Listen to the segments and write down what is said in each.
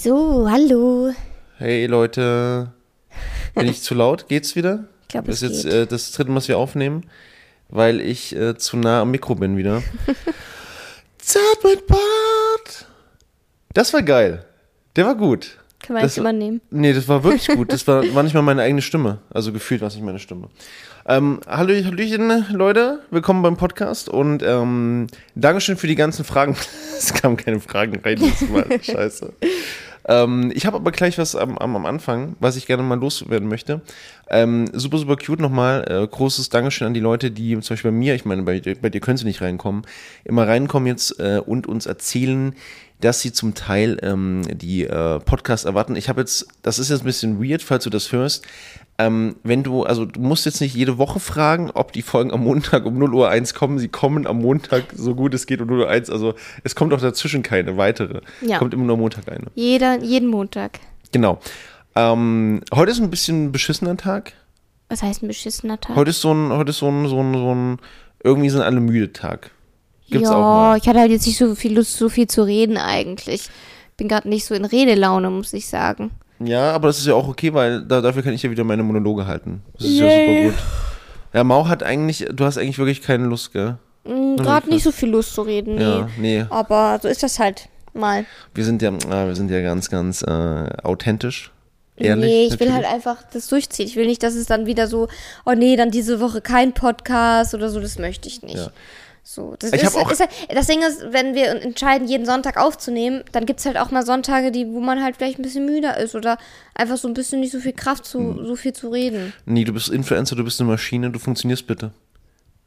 So, hallo. Hey Leute, bin ich zu laut? Geht's wieder? Ich glaube, Das es ist jetzt geht. äh, das dritte Mal, was wir aufnehmen, weil ich äh, zu nah am Mikro bin wieder. Zart mit Bart. Das war geil. Der war gut. Können wir das- jetzt übernehmen. Nee, das war wirklich gut. Das war, war nicht mal meine eigene Stimme. Also gefühlt war es nicht meine Stimme. Ähm, hallo, Hallöchen, Leute. Willkommen beim Podcast und ähm, Dankeschön für die ganzen Fragen. es kamen keine Fragen rein dieses Mal. Scheiße. Ähm, ich habe aber gleich was am, am, Anfang, was ich gerne mal loswerden möchte. Ähm, super, super cute nochmal. Äh, großes Dankeschön an die Leute, die zum Beispiel bei mir, ich meine, bei, dir- bei dir können sie nicht reinkommen, immer reinkommen jetzt äh, und uns erzählen, dass sie zum Teil ähm, die äh, Podcasts erwarten. Ich habe jetzt, das ist jetzt ein bisschen weird, falls du das hörst. Ähm, wenn du, also du musst jetzt nicht jede Woche fragen, ob die Folgen am Montag um 0 Uhr 1 kommen. Sie kommen am Montag so gut es geht um 0 Uhr 1. Also es kommt auch dazwischen keine weitere. Ja. Kommt immer nur Montag eine. Jeder, jeden Montag. Genau. Ähm, heute ist ein bisschen ein beschissener Tag. Was heißt ein beschissener Tag? Heute ist so ein, heute ist so ein, so ein, so ein irgendwie sind alle müde Tag. Gibt's ja, ich hatte halt jetzt nicht so viel Lust, so viel zu reden eigentlich. Bin gerade nicht so in Redelaune, muss ich sagen. Ja, aber das ist ja auch okay, weil da, dafür kann ich ja wieder meine Monologe halten. Das ist ja Yay. super gut. Ja, Mau hat eigentlich, du hast eigentlich wirklich keine Lust, gell? Gerade nicht so viel Lust zu reden, nee. Ja, nee. Aber so ist das halt mal. Wir sind ja, ah, wir sind ja ganz, ganz äh, authentisch. Ehrlich. nee, ich will natürlich. halt einfach das durchziehen. Ich will nicht, dass es dann wieder so, oh nee, dann diese Woche kein Podcast oder so, das möchte ich nicht. Ja. So, das, Ich ist, hab auch- ist halt, das Ding ist, wenn wir entscheiden, jeden Sonntag aufzunehmen, dann gibt es halt auch mal Sonntage, die, wo man halt vielleicht ein bisschen müder ist oder einfach so ein bisschen nicht so viel Kraft, zu, Hm. so viel zu reden. Nee, du bist Influencer, du bist eine Maschine, du funktionierst bitte.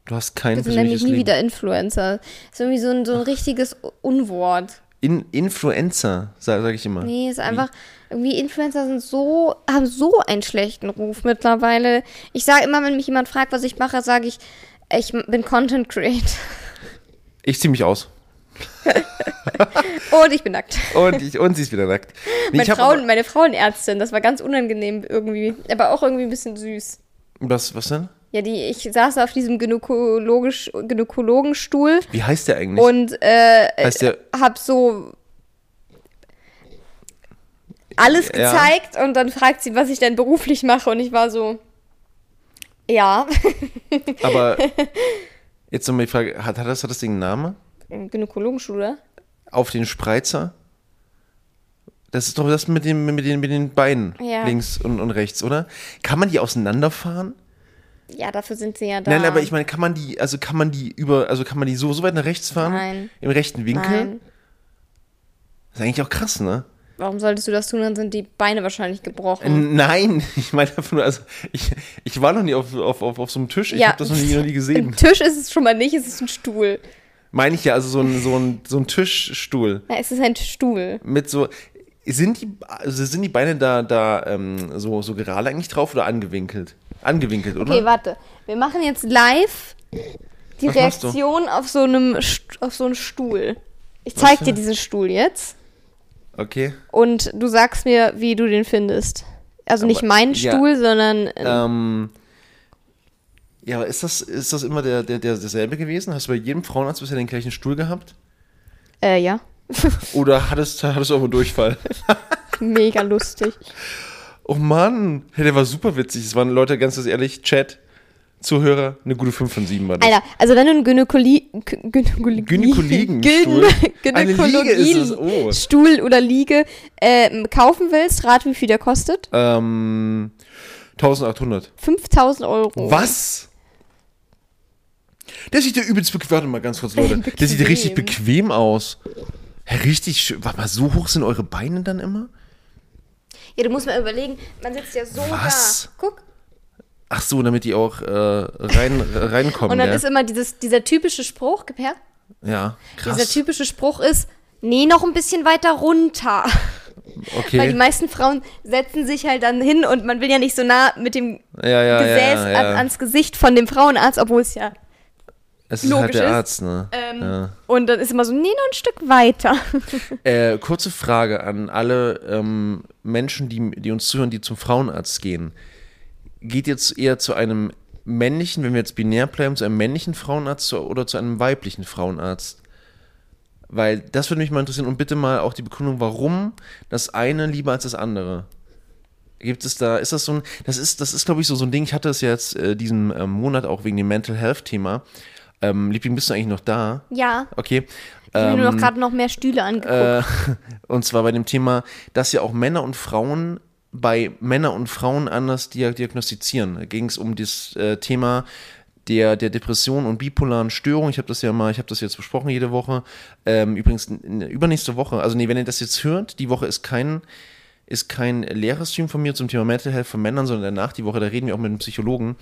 Du hast kein Wir sind nämlich nie Leben. wieder Influencer. ist irgendwie so ein, so ein richtiges Unwort. In, Influencer, sage sag ich immer. Nee, ist einfach, irgendwie Influencer sind so, haben so einen schlechten Ruf mittlerweile. Ich sage immer, wenn mich jemand fragt, was ich mache, sage ich, ich bin Content Creator. Ich zieh mich aus. Und ich bin nackt. Und, ich, und sie ist wieder nackt. Nee, Meine, Frauen, aber- meine Frauenärztin, das war ganz unangenehm irgendwie, aber auch irgendwie ein bisschen süß. was, was denn? Ja, die, ich saß auf diesem Gynäkologisch, Gynäkologenstuhl Wie heißt der eigentlich? und äh, heißt der, hab so alles Ja. gezeigt und dann fragt sie, was ich denn beruflich mache und ich war so, ja, aber jetzt nochmal die Frage, hat, hat, das, hat das Ding einen Namen? Gynäkologenstuhl, oder? Auf den Spreizer? Das ist doch das mit, dem, mit, den, mit den Beinen Ja. links und, und rechts, oder? Kann man die auseinanderfahren? Ja, dafür sind sie ja da. Nein, aber ich meine, kann man die, also kann man die über, also kann man die so, so weit nach rechts fahren? Nein. Im rechten Winkel? Nein. Das ist eigentlich auch krass, ne? Warum solltest du das tun? Dann sind die Beine wahrscheinlich gebrochen. Nein, ich meine einfach nur, also ich, ich war noch nie auf, auf, auf, auf so einem Tisch, ich Ja. habe das noch nie, noch nie gesehen. Ein Tisch ist es schon mal nicht, es ist ein Stuhl. Meine ich ja, also so ein, so ein, so ein Tischstuhl Ja, es ist ein Stuhl. mit so, sind die, also sind die Beine da, da ähm, so, so gerade eigentlich drauf oder angewinkelt? Angewinkelt, oder? Okay, warte. Wir machen jetzt live die Was? Reaktion auf so einem auf so einen Stuhl. Ich zeig dir diesen Stuhl jetzt Okay. und du sagst mir, wie du den findest. Also nicht Aber- mein ja. Stuhl, sondern äh, Ähm, ja, aber ist das, ist das immer der, der, der derselbe gewesen? Hast du bei jedem Frauenarzt bisher den gleichen Stuhl gehabt? äh, ja, Oder hattest, hattest du auch einen Durchfall? mega lustig. Oh Mann, hey, der war super witzig. Es waren Leute, ganz ehrlich, Chat, Zuhörer, eine gute 5 von 7 war das. Alter, also wenn du einen Gynäkoli Gynäkologie ist es, oh. Stuhl oder Liege ähm, kaufen willst, rat wie viel der kostet? Ähm, 1800. 5000 Euro. Was? Der sieht ja übelst bequem. Warte mal ganz kurz, Leute. Der sieht ja richtig Bequem. bequem aus. Richtig schön. Warte mal, so hoch sind eure Beine dann immer? Ja, du musst mal überlegen, man sitzt ja so Was? da. Guck. Ach so, damit die auch äh, rein, äh, reinkommen. Und dann ja. ist immer dieses, dieser typische Spruch, gib her. ja, krass. Dieser typische Spruch ist, nee, noch ein bisschen weiter runter. Weil die okay. meisten Frauen setzen sich halt dann hin und man will ja nicht so nah mit dem Ja, ja, Gesäß. An, ans Gesicht von dem Frauenarzt, obwohl es ja. es ist halt der ist. Arzt, ne? Ähm, ja. Und dann ist immer so, nee, noch ein Stück weiter. Äh, kurze Frage an alle ähm, Menschen, die, die uns zuhören, die zum Frauenarzt gehen. Geht jetzt eher zu einem männlichen, wenn wir jetzt binär bleiben, zu einem männlichen Frauenarzt oder zu einem weiblichen Frauenarzt? Weil das würde mich mal interessieren und bitte mal auch die Begründung, warum das eine lieber als das andere. Gibt es da, ist das so ein, das ist, das ist glaube ich so, so ein Ding, ich hatte es jetzt äh, diesen ähm, Monat auch wegen dem Mental Health Thema. Ähm, Liebling, bist du eigentlich noch da? Ja, Okay. ich habe mir Ähm, noch gerade noch mehr Stühle angeguckt. äh, und zwar bei dem Thema, dass ja auch Männer und Frauen bei Männer und Frauen anders dia- diagnostizieren. Da ging es um das äh, Thema der, der Depression und bipolaren Störung. Ich habe das ja mal, ich habe das jetzt besprochen jede Woche. Ähm, übrigens übernächste Woche, also nee, wenn ihr das jetzt hört, die Woche ist kein ist kein Lehrerstream von mir zum Thema Mental Health von Männern, sondern danach die Woche, da reden wir auch mit einem Psychologen.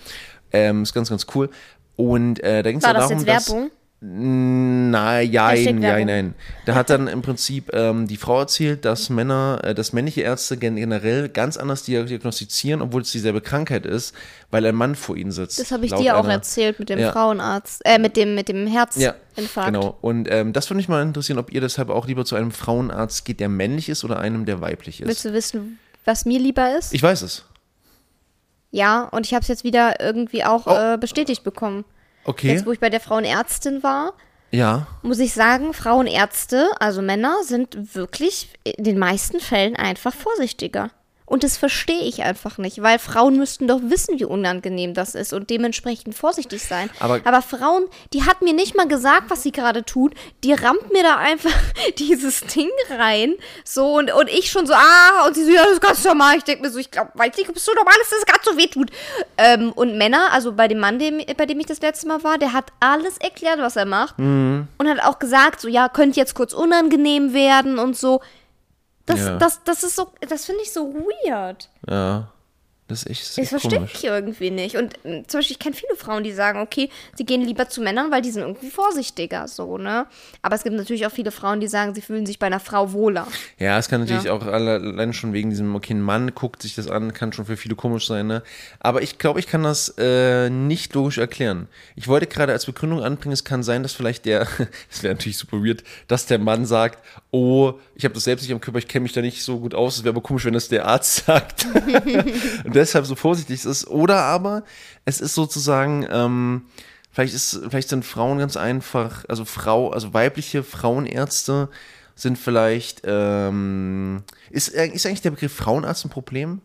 Ähm, ist ganz, ganz cool. Und äh, da ging es ja darum, jetzt dass, Werbung? na, Hashtag jein, Werbung. nein. Da hat dann im Prinzip ähm, die Frau erzählt, dass Männer, äh, dass männliche Ärzte gen generell ganz anders dia- diagnostizieren, obwohl es dieselbe Krankheit ist, weil ein Mann vor ihnen sitzt. Das habe ich dir auch einer- erzählt mit dem Ja. Frauenarzt, äh, mit dem, mit dem Ja, Herzinfarkt. genau. Und ähm, das würde mich mal interessieren, ob ihr deshalb auch lieber zu einem Frauenarzt geht, der männlich ist oder einem, der weiblich ist. Willst du wissen, was mir lieber ist? Ich weiß es. ja, und ich habe es jetzt wieder irgendwie auch Oh. äh, bestätigt bekommen. Okay. Jetzt, wo ich bei der Frauenärztin war, ja. muss ich sagen, Frauenärzte, also Männer, sind wirklich in den meisten Fällen einfach vorsichtiger. Und das verstehe ich einfach nicht, weil Frauen müssten doch wissen, wie unangenehm das ist und dementsprechend vorsichtig sein. Aber- Frauen, die hat mir nicht mal gesagt, was sie gerade tut. Die rammt mir da einfach dieses Ding rein. So, und, und ich schon so, ah, und sie so, ja, das ist ganz normal. Ich denke mir so, ich glaube, weiß nicht, ob es so normal ist, dass es gerade so weh tut. Ähm, und Männer, also bei dem Mann, dem, bei dem ich das letzte Mal war, der hat alles erklärt, was er macht. Und hat auch gesagt, so, ja, könnte jetzt kurz unangenehm werden und so. Das, Ja. das, das ist so, das finde ich so weird. Ja. Das ist echt, ist Das verstehe ich irgendwie nicht. Und ähm, zum Beispiel, ich kenne viele Frauen, die sagen, okay, sie gehen lieber zu Männern, weil die sind irgendwie vorsichtiger, so, ne? Aber es gibt natürlich auch viele Frauen, die sagen, sie fühlen sich bei einer Frau wohler. Ja, es kann natürlich Ja. auch alle- allein schon wegen diesem, okay, ein Mann guckt sich das an, kann schon für viele komisch sein, ne? Aber ich glaube, ich kann das äh, nicht logisch erklären. Ich wollte gerade als Begründung anbringen, es kann sein, dass vielleicht der, es wäre natürlich super weird, dass der Mann sagt, oh, ich habe das selbst nicht am Körper, ich kenne mich da nicht so gut aus, es wäre aber komisch, wenn das der Arzt sagt. Und deshalb so vorsichtig ist. Oder aber es ist sozusagen, ähm, vielleicht ist, vielleicht sind Frauen ganz einfach, also Frau, also weibliche Frauenärzte sind vielleicht, ähm, ist, ist eigentlich der Begriff Frauenarzt ein Problem?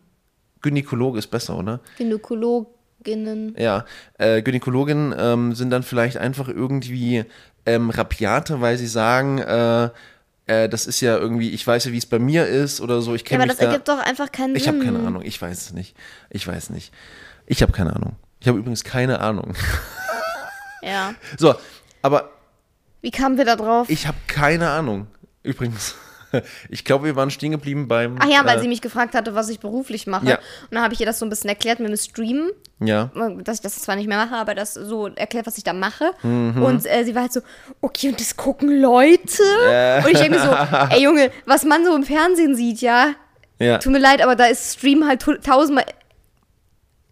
Gynäkologe ist besser, oder? Gynäkologinnen. Ja, äh, Gynäkologinnen ähm, sind dann vielleicht einfach irgendwie ähm, rabiate, weil sie sagen, äh, äh, das ist ja irgendwie, ich weiß ja, wie es bei mir ist oder so. Ich Ja, kenne aber mich das da. ergibt doch einfach keinen Ich Sinn. habe keine Ahnung, ich weiß es nicht. Ich weiß nicht. Ich habe keine Ahnung. Ich habe übrigens keine Ahnung. Ja. So, aber Wie kamen wir da drauf? ich habe keine Ahnung. Übrigens. Ich glaube, wir waren stehen geblieben beim. Ach ja, weil äh, sie mich gefragt hatte, was ich beruflich mache. Ja. Und dann habe ich ihr das so ein bisschen erklärt mit dem Stream. Ja. dass ich das zwar nicht mehr mache, aber das so erklärt, was ich da mache. Mhm. Und äh, sie war halt so, okay, und das gucken Leute. Und ich denke so, ey Junge, was man so im Fernsehen sieht, ja, Ja. tut mir leid, aber da ist Stream halt tausendmal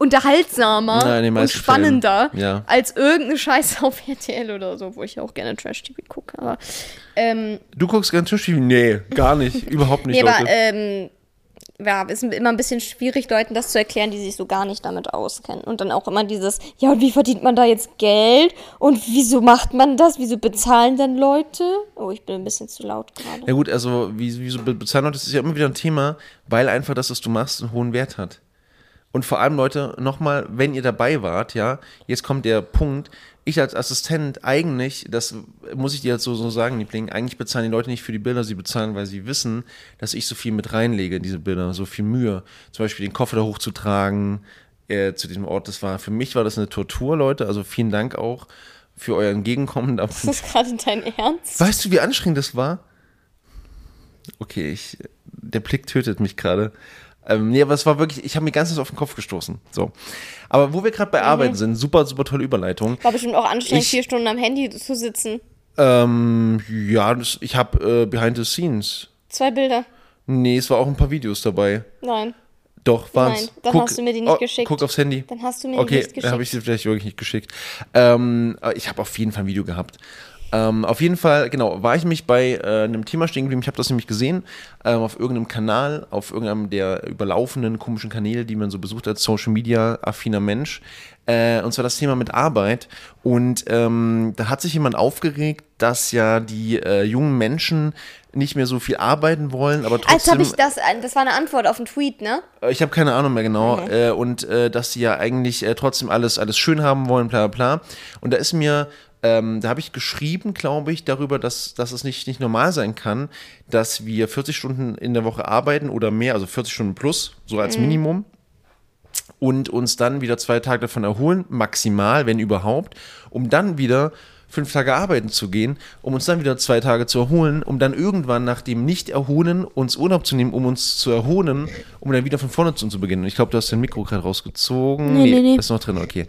unterhaltsamer Ja, in den und spannender ja. als irgendeine Scheiße auf RTL oder so, wo ich ja auch gerne Trash-TV gucke. Aber, ähm, Du guckst ganz Tisch Nee, gar nicht. Überhaupt nicht, nee, aber Leute. ähm, ja, ist immer ein bisschen schwierig, Leuten das zu erklären, die sich so gar nicht damit auskennen. Und dann auch immer dieses, ja, und wie verdient man da jetzt Geld? Und wieso macht man das? Wieso bezahlen denn Leute? Oh, ich bin ein bisschen zu laut gerade. Ja gut, also wie, wie so be- bezahlen Leute, das ist ja immer wieder ein Thema, weil einfach das, was du machst, einen hohen Wert hat. Und vor allem, Leute, nochmal, wenn ihr dabei wart, ja, jetzt kommt der Punkt, ich als Assistent eigentlich, das muss ich dir jetzt so, so sagen, Liebling, eigentlich bezahlen die Leute nicht für die Bilder, sie bezahlen, weil sie wissen, dass ich so viel mit reinlege in diese Bilder, so viel Mühe. Zum Beispiel den Koffer da hochzutragen, äh, zu diesem Ort, das war, für mich war das eine Tortur, Leute, also vielen Dank auch für euer Entgegenkommen. Ist das gerade dein Ernst? Weißt du, wie anstrengend das war? Okay, ich, der Blick tötet mich gerade. Ähm, nee, aber es war wirklich, ich habe mir ganz auf den Kopf gestoßen. So. Aber wo wir gerade bei Arbeiten sind, super, super tolle Überleitung. War bestimmt auch anstrengend, Ich- vier Stunden am Handy zu sitzen. Ähm, ja, das, ich habe äh, Behind the Scenes. Zwei Bilder. Nee, es war auch ein paar Videos dabei. Nein. Doch, waren's. Nein, dann hast du mir die nicht geschickt. Guck aufs Handy. Dann hast du mir okay, die nicht geschickt. habe ich sie vielleicht wirklich nicht geschickt. Ähm, aber ich habe auf jeden Fall ein Video gehabt. Ähm, auf jeden Fall, genau, war ich mich bei äh, einem Thema stehen geblieben. Ich habe das nämlich gesehen ähm, auf irgendeinem Kanal, auf irgendeinem der überlaufenden komischen Kanäle, die man so besucht als Social Media affiner Mensch. Äh, und zwar das Thema mit Arbeit. Und ähm, da hat sich jemand aufgeregt, dass ja die äh, jungen Menschen nicht mehr so viel arbeiten wollen, aber trotzdem. Als habe ich das, das war eine Antwort auf einen Tweet, ne? Äh, Ich habe keine Ahnung mehr genau. Äh, und äh, dass sie ja eigentlich äh, trotzdem alles, alles schön haben wollen, bla bla bla. Und da ist mir, ähm, da habe ich geschrieben, glaube ich, darüber, dass, dass es nicht, nicht normal sein kann, dass wir 40 Stunden in der Woche arbeiten oder mehr, also 40 Stunden plus, so als Minimum. Und uns dann wieder zwei Tage davon erholen, maximal, wenn überhaupt, um dann wieder fünf Tage arbeiten zu gehen, um uns dann wieder zwei Tage zu erholen, um dann irgendwann nach dem Nicht-Erholen uns Urlaub zu nehmen, um uns zu erholen, um dann wieder von vorne zu, zu beginnen. Ich glaube, du hast dein Mikro gerade rausgezogen. Nee, nee, nee. Ist noch drin, okay.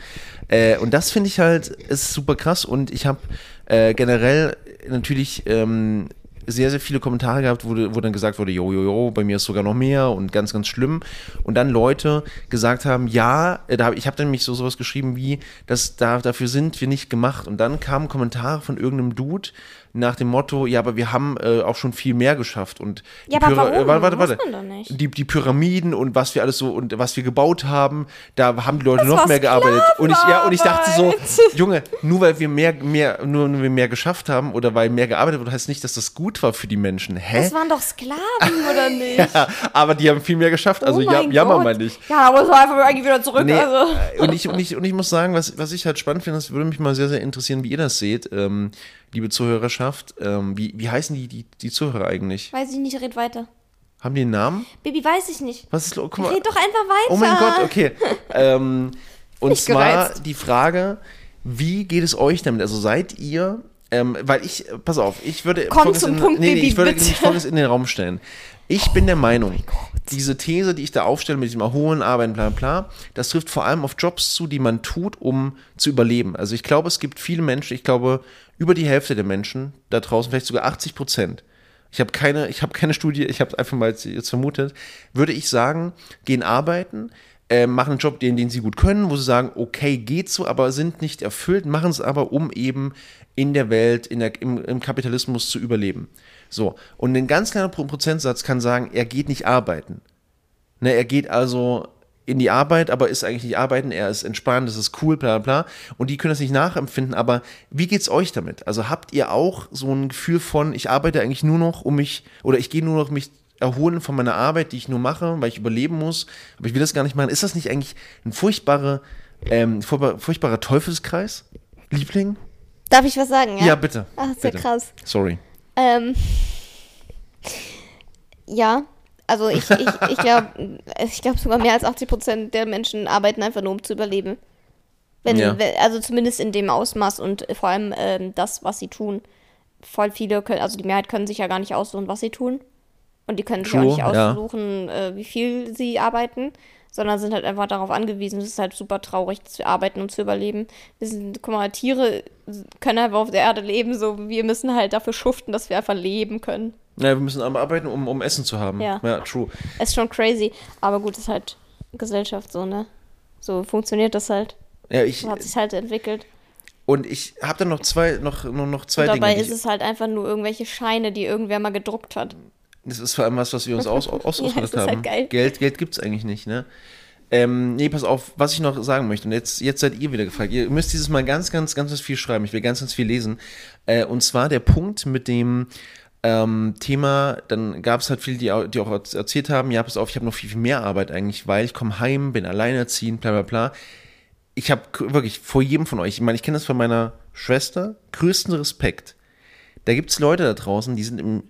Äh, und das finde ich halt, ist super krass und ich habe äh, generell natürlich ähm, sehr, sehr viele Kommentare gehabt, wo, wo dann gesagt wurde, jo, jo, jo, bei mir ist sogar noch mehr und ganz, ganz schlimm. Und dann Leute gesagt haben, ja, äh, da ich habe dann nämlich so sowas geschrieben wie, dass da, dafür sind wir nicht gemacht. Und dann kamen Kommentare von irgendeinem Dude nach dem Motto, ja, aber wir haben äh, auch schon viel mehr geschafft. Und Ja, die aber Pyra- warum? äh, warte, warte, warte. Die, die Pyramiden und was wir alles so und was wir gebaut haben, da haben die Leute Das noch mehr gearbeitet. Und ich, ja, und ich dachte so. Junge, nur weil wir mehr, mehr, nur, nur wir mehr geschafft haben oder weil mehr gearbeitet wurde, heißt nicht, dass das gut war für die Menschen. Hä? Das waren doch Sklaven, oder nicht? ja, aber die haben viel mehr geschafft, also Oh ja, jammer mal nicht. Ja, aber es war einfach eigentlich wieder zurück. Nee, Also. äh, und, ich, und, ich, und ich muss sagen, was, was ich halt spannend finde, das würde mich mal sehr, sehr interessieren, wie ihr das seht, ähm, liebe Zuhörerschaft. Ähm, wie, wie heißen die, die, die Zuhörer eigentlich? Weiß ich nicht, red weiter. Haben die einen Namen? Baby, weiß ich nicht. Was ist los? Guck mal. Red doch einfach weiter. Oh mein Gott, okay. ähm, und zwar gereizt. die Frage, wie geht es euch damit? Also seid ihr, ähm, weil ich, äh, pass auf, ich würde Komm zum in, Punkt, nee, nee, Baby, ich würde bitte. Folgendes in den Raum stellen. Ich bin der Meinung, diese These, die ich da aufstelle mit diesem Erholen, Arbeiten, bla bla, das trifft vor allem auf Jobs zu, die man tut, um zu überleben. Also ich glaube, es gibt viele Menschen, ich glaube, über die Hälfte der Menschen da draußen, vielleicht sogar 80 Prozent, ich habe keine, ich habe keine Studie, ich habe es einfach mal jetzt, vermutet, würde ich sagen, gehen arbeiten, äh, machen einen Job, den, den sie gut können, wo sie sagen, okay, geht so, aber sind nicht erfüllt, machen es aber, um eben in der Welt, in der, im, im Kapitalismus zu überleben. So, und ein ganz kleiner Pro- Prozentsatz kann sagen, er geht nicht arbeiten. Ne, er geht also in die Arbeit, aber ist eigentlich nicht arbeiten, er ist entspannt, das ist cool, bla bla. bla. Und die können das nicht nachempfinden, aber wie geht's euch damit? Also habt ihr auch so ein Gefühl von, ich arbeite eigentlich nur noch, um mich, oder ich gehe nur noch mich erholen von meiner Arbeit, die ich nur mache, weil ich überleben muss, aber ich will das gar nicht machen. Ist das nicht eigentlich ein furchtbarer, ähm, furchtbar- furchtbarer Teufelskreis? Liebling? Darf ich was sagen? Ja, Ja, bitte. Ach, ist ja bitte. krass. Sorry. Ähm, ja, also ich, ich, ich glaube ich glaub sogar mehr als 80 Prozent der Menschen arbeiten einfach nur, um zu überleben. Wenn, Ja. wenn, also zumindest in dem Ausmaß und vor allem ähm, das, was sie tun. Voll viele können, also die Mehrheit können sich ja gar nicht aussuchen, was sie tun. Und die können sich True, auch nicht ja. aussuchen, äh, wie viel sie arbeiten, sondern sind halt einfach darauf angewiesen. Es ist halt super traurig, zu arbeiten, um zu überleben. Wir sind, guck mal, Tiere können einfach auf der Erde leben, so wir müssen halt dafür schuften, dass wir einfach leben können. Ja, wir müssen aber arbeiten, um, um Essen zu haben. Ja. ja true. Ist schon crazy. Aber gut, ist halt Gesellschaft so, ne? So funktioniert das halt. Ja, ich, So hat sich halt entwickelt. und ich habe dann noch zwei, noch, noch, noch zwei Und dabei Dinge. die ist es halt einfach nur irgendwelche Scheine, die irgendwer mal gedruckt hat. Das ist vor allem was, was wir uns aus, aus, Ja, ausgedacht ist halt haben. geil. Geld, Geld gibt's eigentlich nicht, ne? Ähm, nee, pass auf, was ich noch sagen möchte, und jetzt, jetzt seid ihr wieder gefragt. Ihr müsst dieses Mal ganz, ganz, ganz, ganz viel schreiben. Ich will ganz, ganz viel lesen. Äh, und zwar der Punkt mit dem ähm, Thema, dann gab es halt viele, die, die auch erz- erzählt haben, ja, pass auf, ich habe noch viel, viel mehr Arbeit eigentlich, weil ich komme heim, bin alleinerziehend, bla bla bla. Ich habe wirklich vor jedem von euch, ich meine, ich kenne das von meiner Schwester, größten Respekt. Da gibt's Leute da draußen, die sind im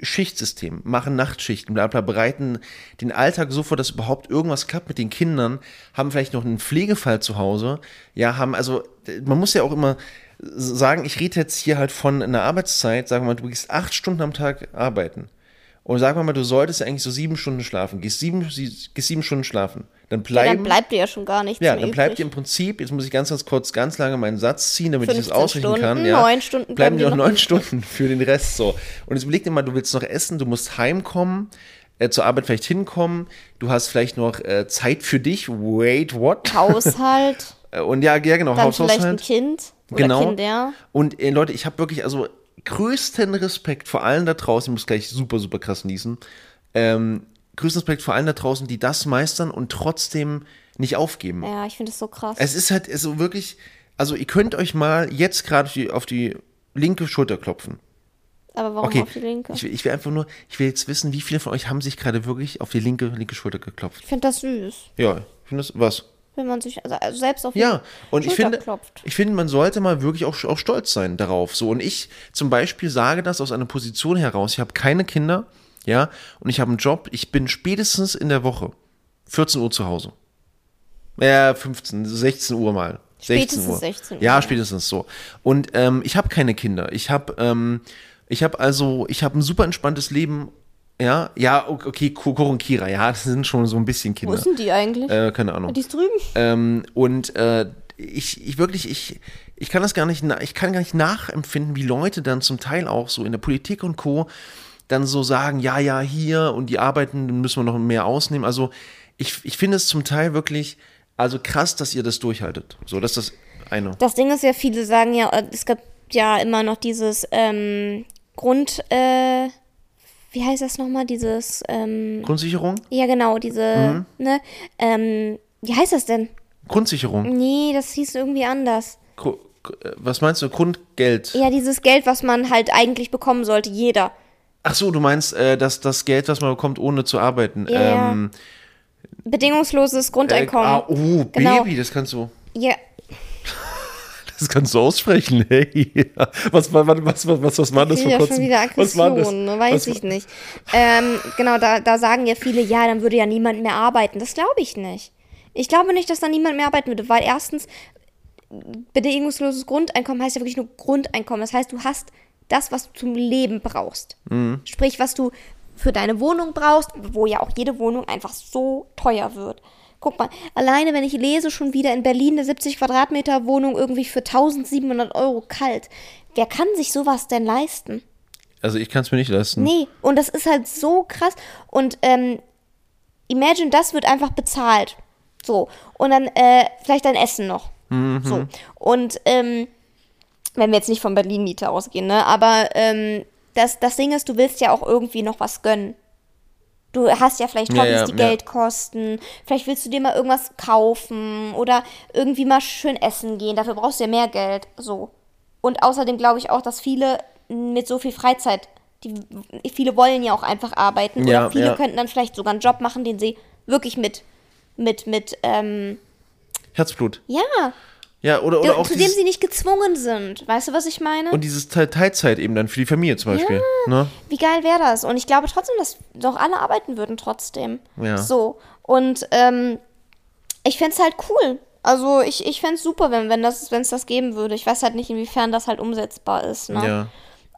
Schichtsystem, machen Nachtschichten, bla bla, bereiten den Alltag so vor, dass überhaupt irgendwas klappt mit den Kindern, haben vielleicht noch einen Pflegefall zu Hause, ja, haben, also, man muss ja auch immer sagen, ich rede jetzt hier halt von einer Arbeitszeit, sagen wir mal, du gehst acht Stunden am Tag arbeiten. Und sagen wir mal, du solltest ja eigentlich so sieben Stunden schlafen. Gehst sieben, sie- gehst sieben Stunden schlafen. Dann Ja, bleiben. dann bleibt dir ja schon gar nichts Ja, dann bleibt dir im Prinzip, jetzt muss ich ganz, ganz kurz, ganz lange meinen Satz ziehen, damit ich das 15 ausrechnen kann. Stunden, Ja. neun Stunden bleiben dir noch neun. Stunden für den Rest so. Und jetzt überleg dir mal, du willst noch essen, du musst heimkommen, äh, zur Arbeit vielleicht hinkommen, du hast vielleicht noch äh, Zeit für dich. Wait, what? Haushalt, Äh, Und ja, ja genau, dann vielleicht ein. Kind. Oder genau. Kind, ja. Und äh, Leute, ich habe wirklich, also größten Respekt vor allen da draußen, ich muss gleich super, super krass niesen, ähm, größten Respekt vor allen da draußen, die das meistern und trotzdem nicht aufgeben. Ja, ich finde es so krass. Es ist halt so wirklich, also ihr könnt euch mal jetzt gerade auf die, auf die linke Schulter klopfen. Aber warum Okay, auf die linke? ich, will- ich will einfach nur, ich will jetzt wissen, wie viele von euch haben sich gerade wirklich auf die linke, linke Schulter geklopft. Ich finde das süß, Ja, ich finde das, was? Wenn man sich also, also selbst auf die Ja, und ich finde, klopft. ich finde, man sollte mal wirklich auch, auch stolz sein darauf. So, und ich zum Beispiel sage das aus einer Position heraus. Ich habe keine Kinder, ja, und ich habe einen Job. Ich bin spätestens in der Woche 14 Uhr zu Hause. Ja, 15, 16 Uhr mal. 16 Spätestens Uhr. 16 Uhr, Ja, ja. spätestens so. Und ähm, ich habe keine Kinder. Ich habe, ähm, ich habe also, ich habe ein super entspanntes Leben. Ja, ja, okay, Koro und Kira, ja, das sind schon so ein bisschen Wo Kinder. ist denn die eigentlich? Äh, keine Ahnung. die ist drüben. Ähm, und äh, ich, ich wirklich, ich, ich kann das gar nicht, ich kann gar nicht nachempfinden, wie Leute dann zum Teil auch so in der Politik und Co. dann so sagen, ja, ja, hier und die Arbeiten müssen wir noch mehr ausnehmen. Also ich, ich finde es zum Teil wirklich, also krass, dass ihr das durchhaltet. So, das ist das eine. Das Ding ist ja, viele sagen ja, äh, es gibt ja immer noch dieses ähm, Grund, äh, wie heißt das nochmal, dieses, ähm, Grundsicherung? ja genau, diese, Mhm. ne, ähm, wie heißt das denn? Grundsicherung. Nee, das hieß irgendwie anders. Gru- äh, Was meinst du? Grundgeld? Ja, dieses Geld, was man halt eigentlich bekommen sollte, jeder. Ach so, du meinst, äh, dass das Geld, was man bekommt, ohne zu arbeiten. Ja, ähm, Bedingungsloses äh, Grundeinkommen. ah, oh, Genau. Baby, das kannst du. Ja, Das kannst du aussprechen, hey. Was, was, was, was, was, was war das vor ja kurzem? schon wieder was war das? Aggression, ne? weiß was, ich nicht. Ähm, genau, da, da sagen ja viele, ja, dann würde ja niemand mehr arbeiten. Das glaube ich nicht. Ich glaube nicht, dass da niemand mehr arbeiten würde, weil erstens, bedingungsloses Grundeinkommen heißt ja wirklich nur Grundeinkommen. Das heißt, du hast das, was du zum Leben brauchst. Mhm. Sprich, was du für deine Wohnung brauchst, wo ja auch jede Wohnung einfach so teuer wird. Guck mal, alleine wenn ich lese, schon wieder in Berlin eine 70 Quadratmeter Wohnung irgendwie für 1700 Euro kalt. Wer kann sich sowas denn leisten? Also ich kann es mir nicht leisten. Nee, und das ist halt so krass. Und ähm, Imagine, das wird einfach bezahlt. So. Und dann äh, vielleicht dein Essen noch. So. Und ähm, wenn wir jetzt nicht von Berlin-Miete ausgehen, ne? Aber ähm, das, das Ding ist, du willst ja auch irgendwie noch was gönnen. Du hast ja vielleicht Ja, Hobbys, ja, die ja. Geld kosten. Vielleicht willst du dir mal irgendwas kaufen oder irgendwie mal schön essen gehen. Dafür brauchst du ja mehr Geld. So. Und außerdem glaube ich auch, dass viele mit so viel Freizeit, die, viele wollen ja auch einfach arbeiten. Ja, oder viele ja. könnten dann vielleicht sogar einen Job machen, den sie wirklich mit, mit, mit, ähm, Herzblut. ja, Ja, oder, oder auch zu dem sie nicht gezwungen sind. Weißt du, was ich meine? und dieses Teil- Teilzeit eben dann für die Familie zum Beispiel. Ne? Wie geil wäre das? Und ich glaube trotzdem, dass doch alle arbeiten würden trotzdem. Ja. So. Und ähm, ich fände es halt cool. Also ich, ich fände es super, wenn wenn das, wenn es das geben würde. Ich weiß halt nicht, inwiefern das halt umsetzbar ist. Ne? Ja.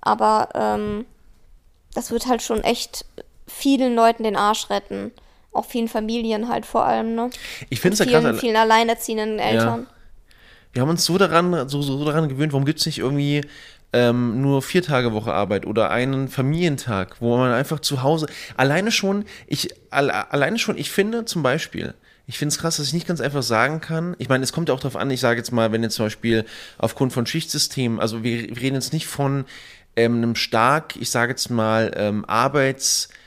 Aber ähm, das wird halt schon echt vielen Leuten den Arsch retten. Auch vielen Familien halt vor allem, ne? Ich finde es ja vielen, krass. vielen alleinerziehenden Eltern. Wir haben uns so daran, so, so daran gewöhnt, warum gibt es nicht irgendwie ähm, nur vier Tage Woche Arbeit oder einen Familientag, wo man einfach zu Hause, alleine schon, ich, alle, alleine schon, ich finde zum Beispiel, ich finde es krass, dass ich nicht ganz einfach sagen kann. Ich meine, es kommt ja auch darauf an, ich sage jetzt mal, wenn jetzt zum Beispiel aufgrund von Schichtsystemen, also wir, wir reden jetzt nicht von ähm, einem stark, ich sage jetzt mal, ähm, Arbeitsausfall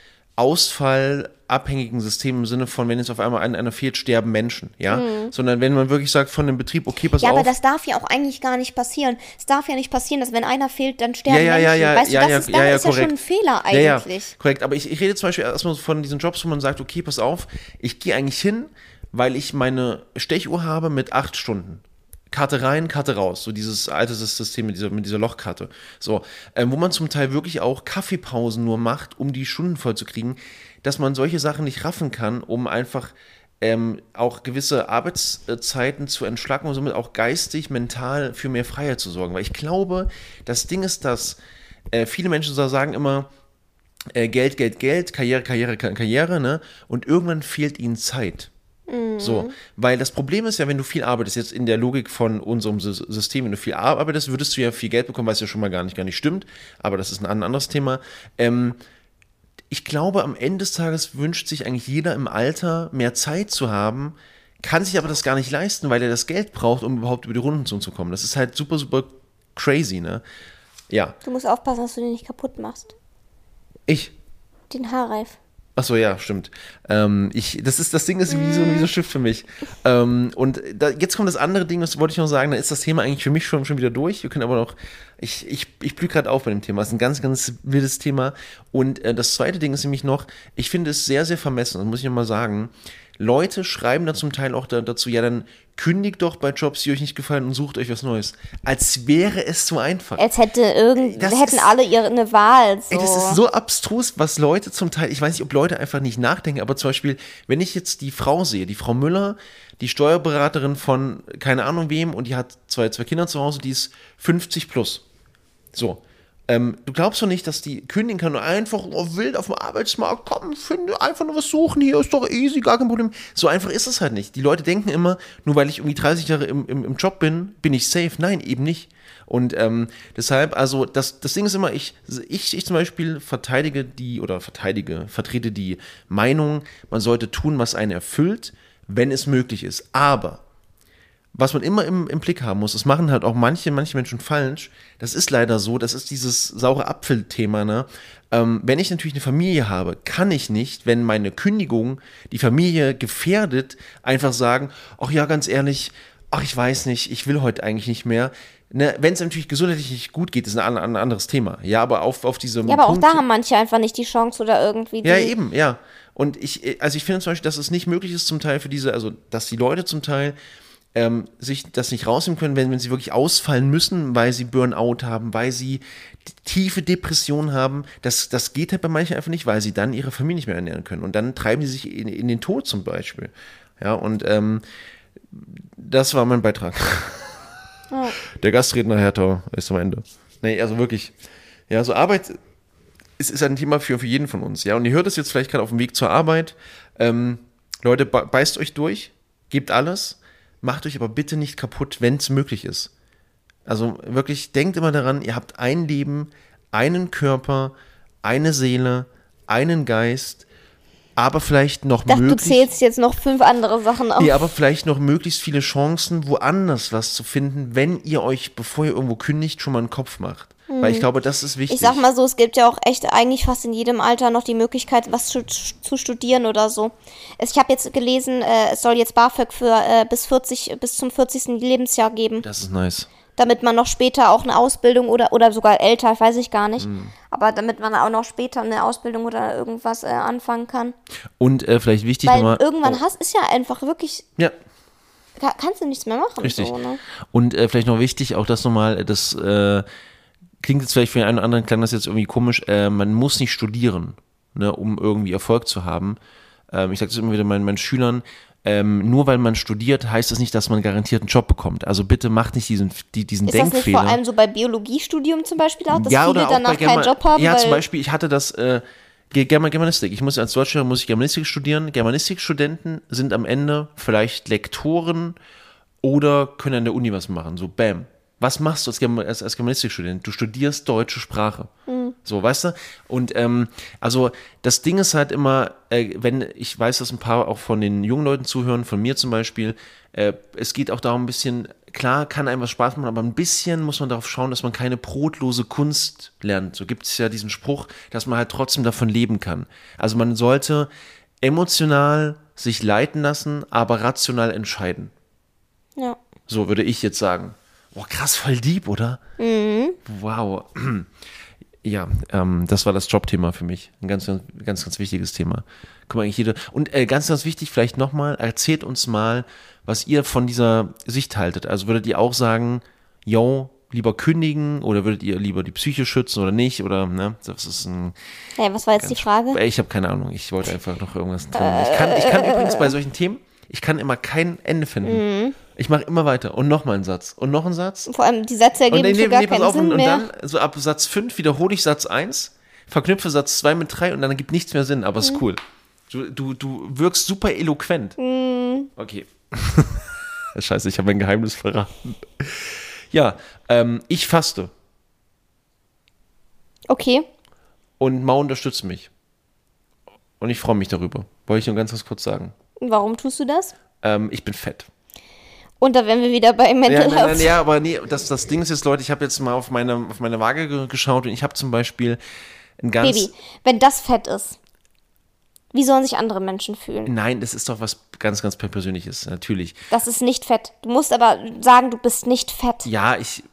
abhängigen System im Sinne von, wenn jetzt auf einmal einer, einer fehlt, sterben Menschen, ja, sondern wenn man wirklich sagt von dem Betrieb, okay, pass Mhm. Ja, auf, aber das darf ja auch eigentlich gar nicht passieren. Es darf ja nicht passieren, dass wenn einer fehlt, dann sterben Ja, ja, Menschen. ja, ja, weißt du, ja, das ja, ist, ja, ja, ist ja schon ein Fehler Ja, ja, eigentlich. korrekt. Aber ich, ich rede zum Beispiel erstmal von diesen Jobs, wo man sagt, okay, pass auf, ich gehe eigentlich hin, weil ich meine Stechuhr habe mit acht Stunden. Karte rein, Karte raus. So dieses alte System mit dieser, mit dieser Lochkarte. So, ähm, wo man zum Teil wirklich auch Kaffeepausen nur macht, um die Stunden voll zu kriegen, dass man solche Sachen nicht raffen kann, um einfach ähm, auch gewisse Arbeitszeiten zu entschlacken und somit auch geistig, mental für mehr Freiheit zu sorgen. Weil ich glaube, das Ding ist, dass äh, viele Menschen sagen immer, äh, Geld, Geld, Geld, Karriere, Karriere, Ka- Karriere, ne? Und irgendwann fehlt ihnen Zeit. So, weil das Problem ist ja, wenn du viel arbeitest, jetzt in der Logik von unserem Sy- System, wenn du viel arbeitest, würdest du ja viel Geld bekommen, was ja schon mal gar nicht, gar nicht stimmt, aber das ist ein an- anderes Thema. Ähm, ich glaube, am Ende des Tages wünscht sich eigentlich jeder im Alter mehr Zeit zu haben, kann sich aber das gar nicht leisten, weil er das Geld braucht, um überhaupt über die Runden zu kommen. Das ist halt super, super crazy, ne? Ja. Du musst aufpassen, dass du den nicht kaputt machst. Ich. Den Haarreif. Ach so, ja, stimmt. Ähm, ich, das, ist, das Ding ist wie so, wie so ein Schiff für mich. Ähm, und da, jetzt kommt das andere Ding, das wollte ich noch sagen, da ist das Thema eigentlich für mich schon, schon wieder durch. Wir können aber noch, ich, ich, ich blühe gerade auf bei dem Thema. Das ist ein ganz, ganz wildes Thema. Und äh, das zweite Ding ist nämlich noch, ich finde es sehr, sehr vermessen, das muss ich nochmal sagen. Leute schreiben da zum Teil auch da, dazu, ja, dann kündigt doch bei Jobs, die euch nicht gefallen und sucht euch was Neues. Als wäre es so einfach. Als hätte irgend, Das hätten ist- alle ihre eine Wahl. So. Ey, das ist so abstrus, was Leute zum Teil, ich weiß nicht, ob Leute einfach nicht nachdenken, aber zum Beispiel, wenn ich jetzt die Frau sehe, die Frau Müller, die Steuerberaterin von keine Ahnung wem und die hat zwei, zwei Kinder zu Hause, die ist 50 plus. So. Ähm, du glaubst doch nicht, dass die kündigen kann und einfach oh, wild auf den Arbeitsmarkt kommen, finde einfach nur was suchen, hier ist doch easy, gar kein Problem. So einfach ist es halt nicht. Die Leute denken immer, nur weil ich irgendwie 30 Jahre im, im, im Job bin, bin ich safe. Nein, eben nicht. Und ähm, deshalb, also das, das Ding ist immer, ich, ich, ich zum Beispiel verteidige die oder verteidige, vertrete die Meinung, man sollte tun, was einen erfüllt, wenn es möglich ist. Aber was man immer im, im Blick haben muss, das machen halt auch manche, manche Menschen falsch. Das ist leider so, das ist dieses saure Apfel-Thema, ne? Ähm, wenn ich natürlich eine Familie habe, kann ich nicht, wenn meine Kündigung die Familie gefährdet, einfach sagen, ach ja, ganz ehrlich, ach ich weiß nicht, ich will heute eigentlich nicht mehr. Ne, wenn es natürlich gesundheitlich nicht gut geht, ist ein, ein anderes Thema. Ja, aber auf, auf diese ja, aber auch Punkte, da haben manche einfach nicht die Chance oder irgendwie ja, eben, ja. Und ich, also ich finde zum Beispiel, dass es nicht möglich ist zum Teil für diese, also dass die Leute zum Teil ähm, sich das nicht rausnehmen können, wenn, wenn sie wirklich ausfallen müssen, weil sie Burnout haben, weil sie tiefe Depressionen haben. Das, das geht halt bei manchen einfach nicht, weil sie dann ihre Familie nicht mehr ernähren können. Und dann treiben sie sich in, in den Tod zum Beispiel. Ja, und ähm, das war mein Beitrag. Der Gastredner Hertha ist am Ende. Nee, also wirklich. Ja, so Arbeit es ist ein Thema für, für jeden von uns, ja. Und ihr hört es jetzt vielleicht gerade auf dem Weg zur Arbeit. Ähm, Leute, be- beißt euch durch, gebt alles, macht euch aber bitte nicht kaputt, wenn es möglich ist. Also wirklich, denkt immer daran, ihr habt ein Leben, einen Körper, eine Seele, einen Geist, aber vielleicht noch Ich dachte, du möglich. zählst jetzt noch fünf andere Sachen auf. Nee, aber vielleicht noch möglichst viele Chancen, woanders was zu finden, wenn ihr euch, bevor ihr irgendwo kündigt, schon mal einen Kopf macht. Weil ich glaube, das ist wichtig. Ich sag mal so, es gibt ja auch echt eigentlich fast in jedem Alter noch die Möglichkeit, was zu, zu studieren oder so. Ich habe jetzt gelesen, äh, es soll jetzt BAföG für äh, bis 40, bis zum 40. Lebensjahr geben, das ist nice. damit man noch später auch eine Ausbildung oder oder sogar älter, weiß ich gar nicht, Mhm. aber damit man auch noch später eine Ausbildung oder irgendwas äh, anfangen kann. Und äh, vielleicht wichtig Weil nochmal. irgendwann oh, hast ist ja einfach wirklich Ja, ka- kannst du nichts mehr machen. richtig. So, ne? Und äh, vielleicht noch wichtig, auch das nochmal, das äh, klingt jetzt vielleicht für den einen oder anderen, klang das jetzt irgendwie komisch, äh, man muss nicht studieren, ne, um irgendwie Erfolg zu haben. Ähm, ich sage das immer wieder meinen, meinen Schülern, ähm, nur weil man studiert, heißt das nicht, dass man garantiert einen Job bekommt. Also bitte macht nicht diesen, die, diesen Ist das nicht Denkfehler. vor allem so bei Biologiestudium zum Beispiel auch, dass viele danach keinen German- Job haben? Ja, zum Beispiel, ich hatte das äh, Ge- German Germanistik. Ich muss als Deutscher muss ich Germanistik studieren. Germanistikstudenten sind am Ende vielleicht Lektoren oder können an der Uni was machen. So, bam. Was machst du als, als, als Germanistikstudent? Du studierst deutsche Sprache. So, weißt du? Und ähm, also das Ding ist halt immer, äh, wenn ich weiß, dass ein paar auch von den jungen Leuten zuhören, von mir zum Beispiel, äh, es geht auch darum, ein bisschen, klar kann einem was Spaß machen, aber ein bisschen muss man darauf schauen, dass man keine brotlose Kunst lernt. So gibt es ja diesen Spruch, dass man halt trotzdem davon leben kann. Also man sollte emotional sich leiten lassen, aber rational entscheiden. ja. So würde ich jetzt sagen. Boah, krass, voll deep, oder? Wow. Ja, ähm, das war das Jobthema für mich. Ein ganz, ganz, ganz, ganz wichtiges Thema. Guck mal, eigentlich jede. Und äh, ganz, ganz wichtig, vielleicht nochmal, erzählt uns mal, was ihr von dieser Sicht haltet. Also würdet ihr auch sagen, yo, lieber kündigen oder würdet ihr lieber die Psyche schützen oder nicht? Oder, ne? Das ist ein. Hey, was war jetzt die Frage? Ey, Ich habe keine Ahnung. Ich wollte einfach noch irgendwas drin. Ich kann, ich kann übrigens bei solchen Themen, ich kann immer kein Ende finden. Ich mache immer weiter und nochmal einen Satz und noch einen Satz. Vor allem die Sätze Und, ergeben nee, für gar nee, keinen auf, Sinn und, und mehr. dann so ab Satz 5 wiederhole ich Satz 1, verknüpfe Satz 2 mit 3 und dann gibt nichts mehr Sinn, aber Mhm. ist cool. Du, du, du wirkst super eloquent. Okay. Scheiße, ich habe mein Geheimnis verraten. Ja, ähm, ich faste Okay. und Mau unterstützt mich. Und ich freue mich darüber. Wollte ich nur ganz, ganz kurz sagen. Und Warum tust du das? Ähm, ich bin fett. Und da wären wir wieder bei Mental Ja, nein, Health. nein, ja, aber nee, das, das Ding ist jetzt, Leute, ich habe jetzt mal auf meine, auf meine Waage ge geschaut und ich habe zum Beispiel ein ganz. Baby, wenn das fett ist, wie sollen sich andere Menschen fühlen? Nein, das ist doch was ganz, ganz Persönliches, natürlich. Das ist nicht fett. Du musst aber sagen, du bist nicht fett. Ja, ich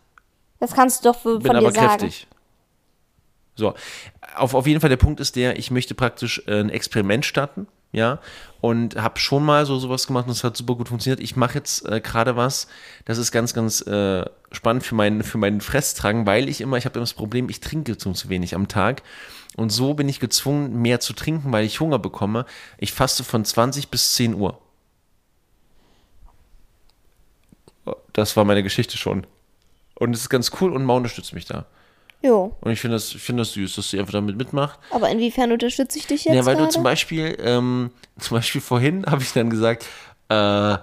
Das kannst du doch von bin dir aber sagen. kräftig. So, auf, auf jeden Fall der Punkt ist der, ich möchte praktisch ein Experiment starten, ja, und habe schon mal so sowas gemacht und es hat super gut funktioniert. Ich mache jetzt äh, gerade was, das ist ganz, ganz äh, spannend für meinen, für meinen Fressdrang, weil ich immer, ich habe immer das Problem, ich trinke zu, zu wenig am Tag und so bin ich gezwungen, mehr zu trinken, weil ich Hunger bekomme. Ich faste von 20 bis 10 Uhr. Das war meine Geschichte schon. Und es ist ganz cool und Mau unterstützt mich da. Jo, Und ich finde das, ich finde das süß, dass sie einfach damit mitmacht. aber inwiefern unterstütze ich dich jetzt Ja, weil gerade? du zum Beispiel, ähm, zum Beispiel vorhin habe ich dann gesagt, äh,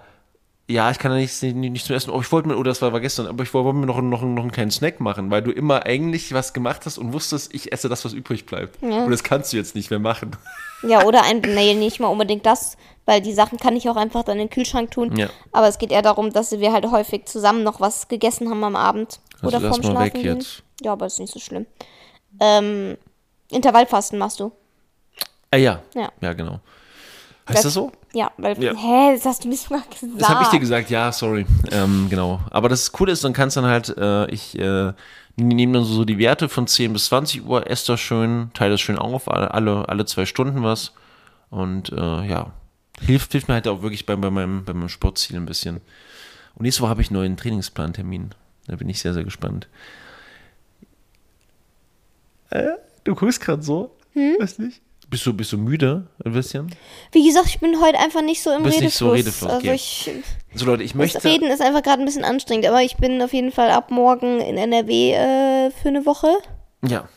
ja, ich kann ja nicht, nicht, nicht zum Essen, oh, ich wollte mir, oder das war, war gestern, aber ich wollte mir noch, noch, noch einen kleinen Snack machen, weil du immer eigentlich was gemacht hast und wusstest, ich esse das, was übrig bleibt. Und das kannst du jetzt nicht mehr machen. Ja, oder ein, nee, nicht mal unbedingt das, weil die Sachen kann ich auch einfach dann in den Kühlschrank tun. Ja. Aber es geht eher darum, dass wir halt häufig zusammen noch was gegessen haben am Abend. Also oder vorm mal weg Schlafen gehen. jetzt. Ja, aber ist nicht so schlimm. Ähm, Intervallfasten machst du. Ah ja. Ja. Ja, genau. Heißt das, so? Ja, weil, Ja. hä, das hast du mir sogar gesagt. Das habe ich dir gesagt, ja, sorry. Ähm, genau. Aber das Coole ist, dann kannst dann halt, äh, ich äh, nehme dann so die Werte von 10 bis 20 Uhr, esse das schön, teile das schön auf, alle, alle, alle zwei Stunden was. Und äh, ja, hilft, hilft mir halt auch wirklich bei, bei, meinem, bei meinem Sportziel ein bisschen. Und nächste Woche habe ich einen neuen Trainingsplantermin. Da bin ich sehr, sehr gespannt. Äh, du guckst gerade so. Hm? Weiß nicht. Bist du, bist du müde ein bisschen? Wie gesagt, ich bin heute einfach nicht so im Bist Redefluss. nicht so Redefluss, also ich, So Leute, ich das möchte. Reden ist einfach gerade ein bisschen anstrengend, aber ich bin auf jeden Fall ab morgen in NRW äh, für eine Woche. Ja,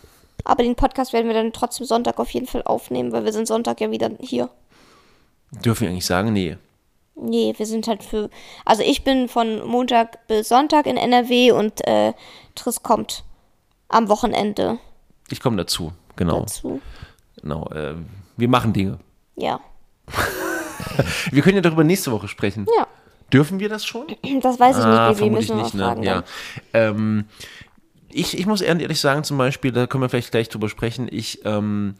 Aber den Podcast werden wir dann trotzdem Sonntag auf jeden Fall aufnehmen, weil wir sind Sonntag ja wieder hier. dürfen wir eigentlich sagen? Nee. Nee, wir sind halt für. Also ich bin von Montag bis Sonntag in NRW und äh, Triss kommt am Wochenende Ich komme dazu, genau. dazu. genau äh, wir machen Dinge. Ja. Wir können ja darüber nächste Woche sprechen. Ja. Dürfen wir das schon? Das weiß ich Ah, nicht, wie wir müssen nicht, ne? fragen. Ja. Ähm, ich, ich muss ehrlich sagen, zum Beispiel, da können wir vielleicht gleich drüber sprechen, ich, ähm,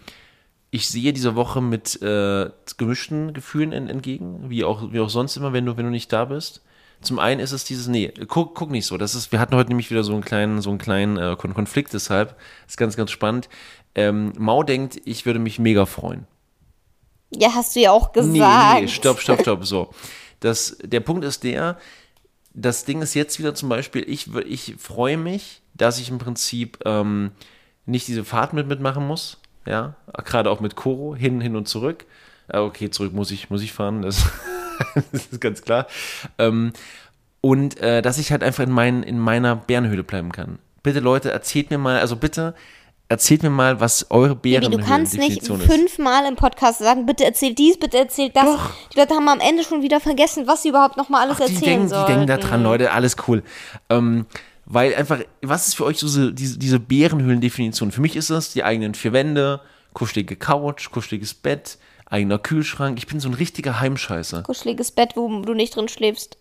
ich sehe diese Woche mit äh, gemischten Gefühlen en- entgegen, wie auch, wie auch sonst immer, wenn du, wenn du nicht da bist. Zum einen ist es dieses, nee, guck, guck nicht so. Das ist, wir hatten heute nämlich wieder so einen kleinen, so einen kleinen äh, Kon Konflikt, deshalb ist ganz, ganz spannend. Ähm, Mau denkt, ich würde mich mega freuen. Ja, hast du ja auch gesagt. Nee, nee, stopp, stopp, stopp. So. Das, der Punkt ist der, das Ding ist jetzt wieder zum Beispiel, ich, ich freue mich, dass ich im Prinzip ähm, nicht diese Fahrt mit mitmachen muss. Ja, gerade auch mit Koro, hin, hin und zurück. Äh, okay, zurück muss ich, muss ich fahren, das, das ist ganz klar. Ähm, und äh, dass ich halt einfach in, mein, in meiner Bärenhöhle bleiben kann. Bitte Leute, erzählt mir mal, also bitte erzählt mir mal, was eure Baby, du kannst nicht ist. fünfmal im Podcast sagen, bitte erzähl dies, bitte erzähl das. Doch. Die Leute haben am Ende schon wieder vergessen, was sie überhaupt noch mal alles Ach, die erzählen sollen. die denken da dran, Leute, alles cool. Ähm, weil einfach, was ist für euch so diese, diese, diese Bärenhöhlendefinition? Für mich ist das die eigenen vier Wände, kuschelige Couch, kuscheliges Bett, eigener Kühlschrank. Ich bin so ein richtiger Heimscheißer. Kuscheliges Bett, wo du nicht drin schläfst.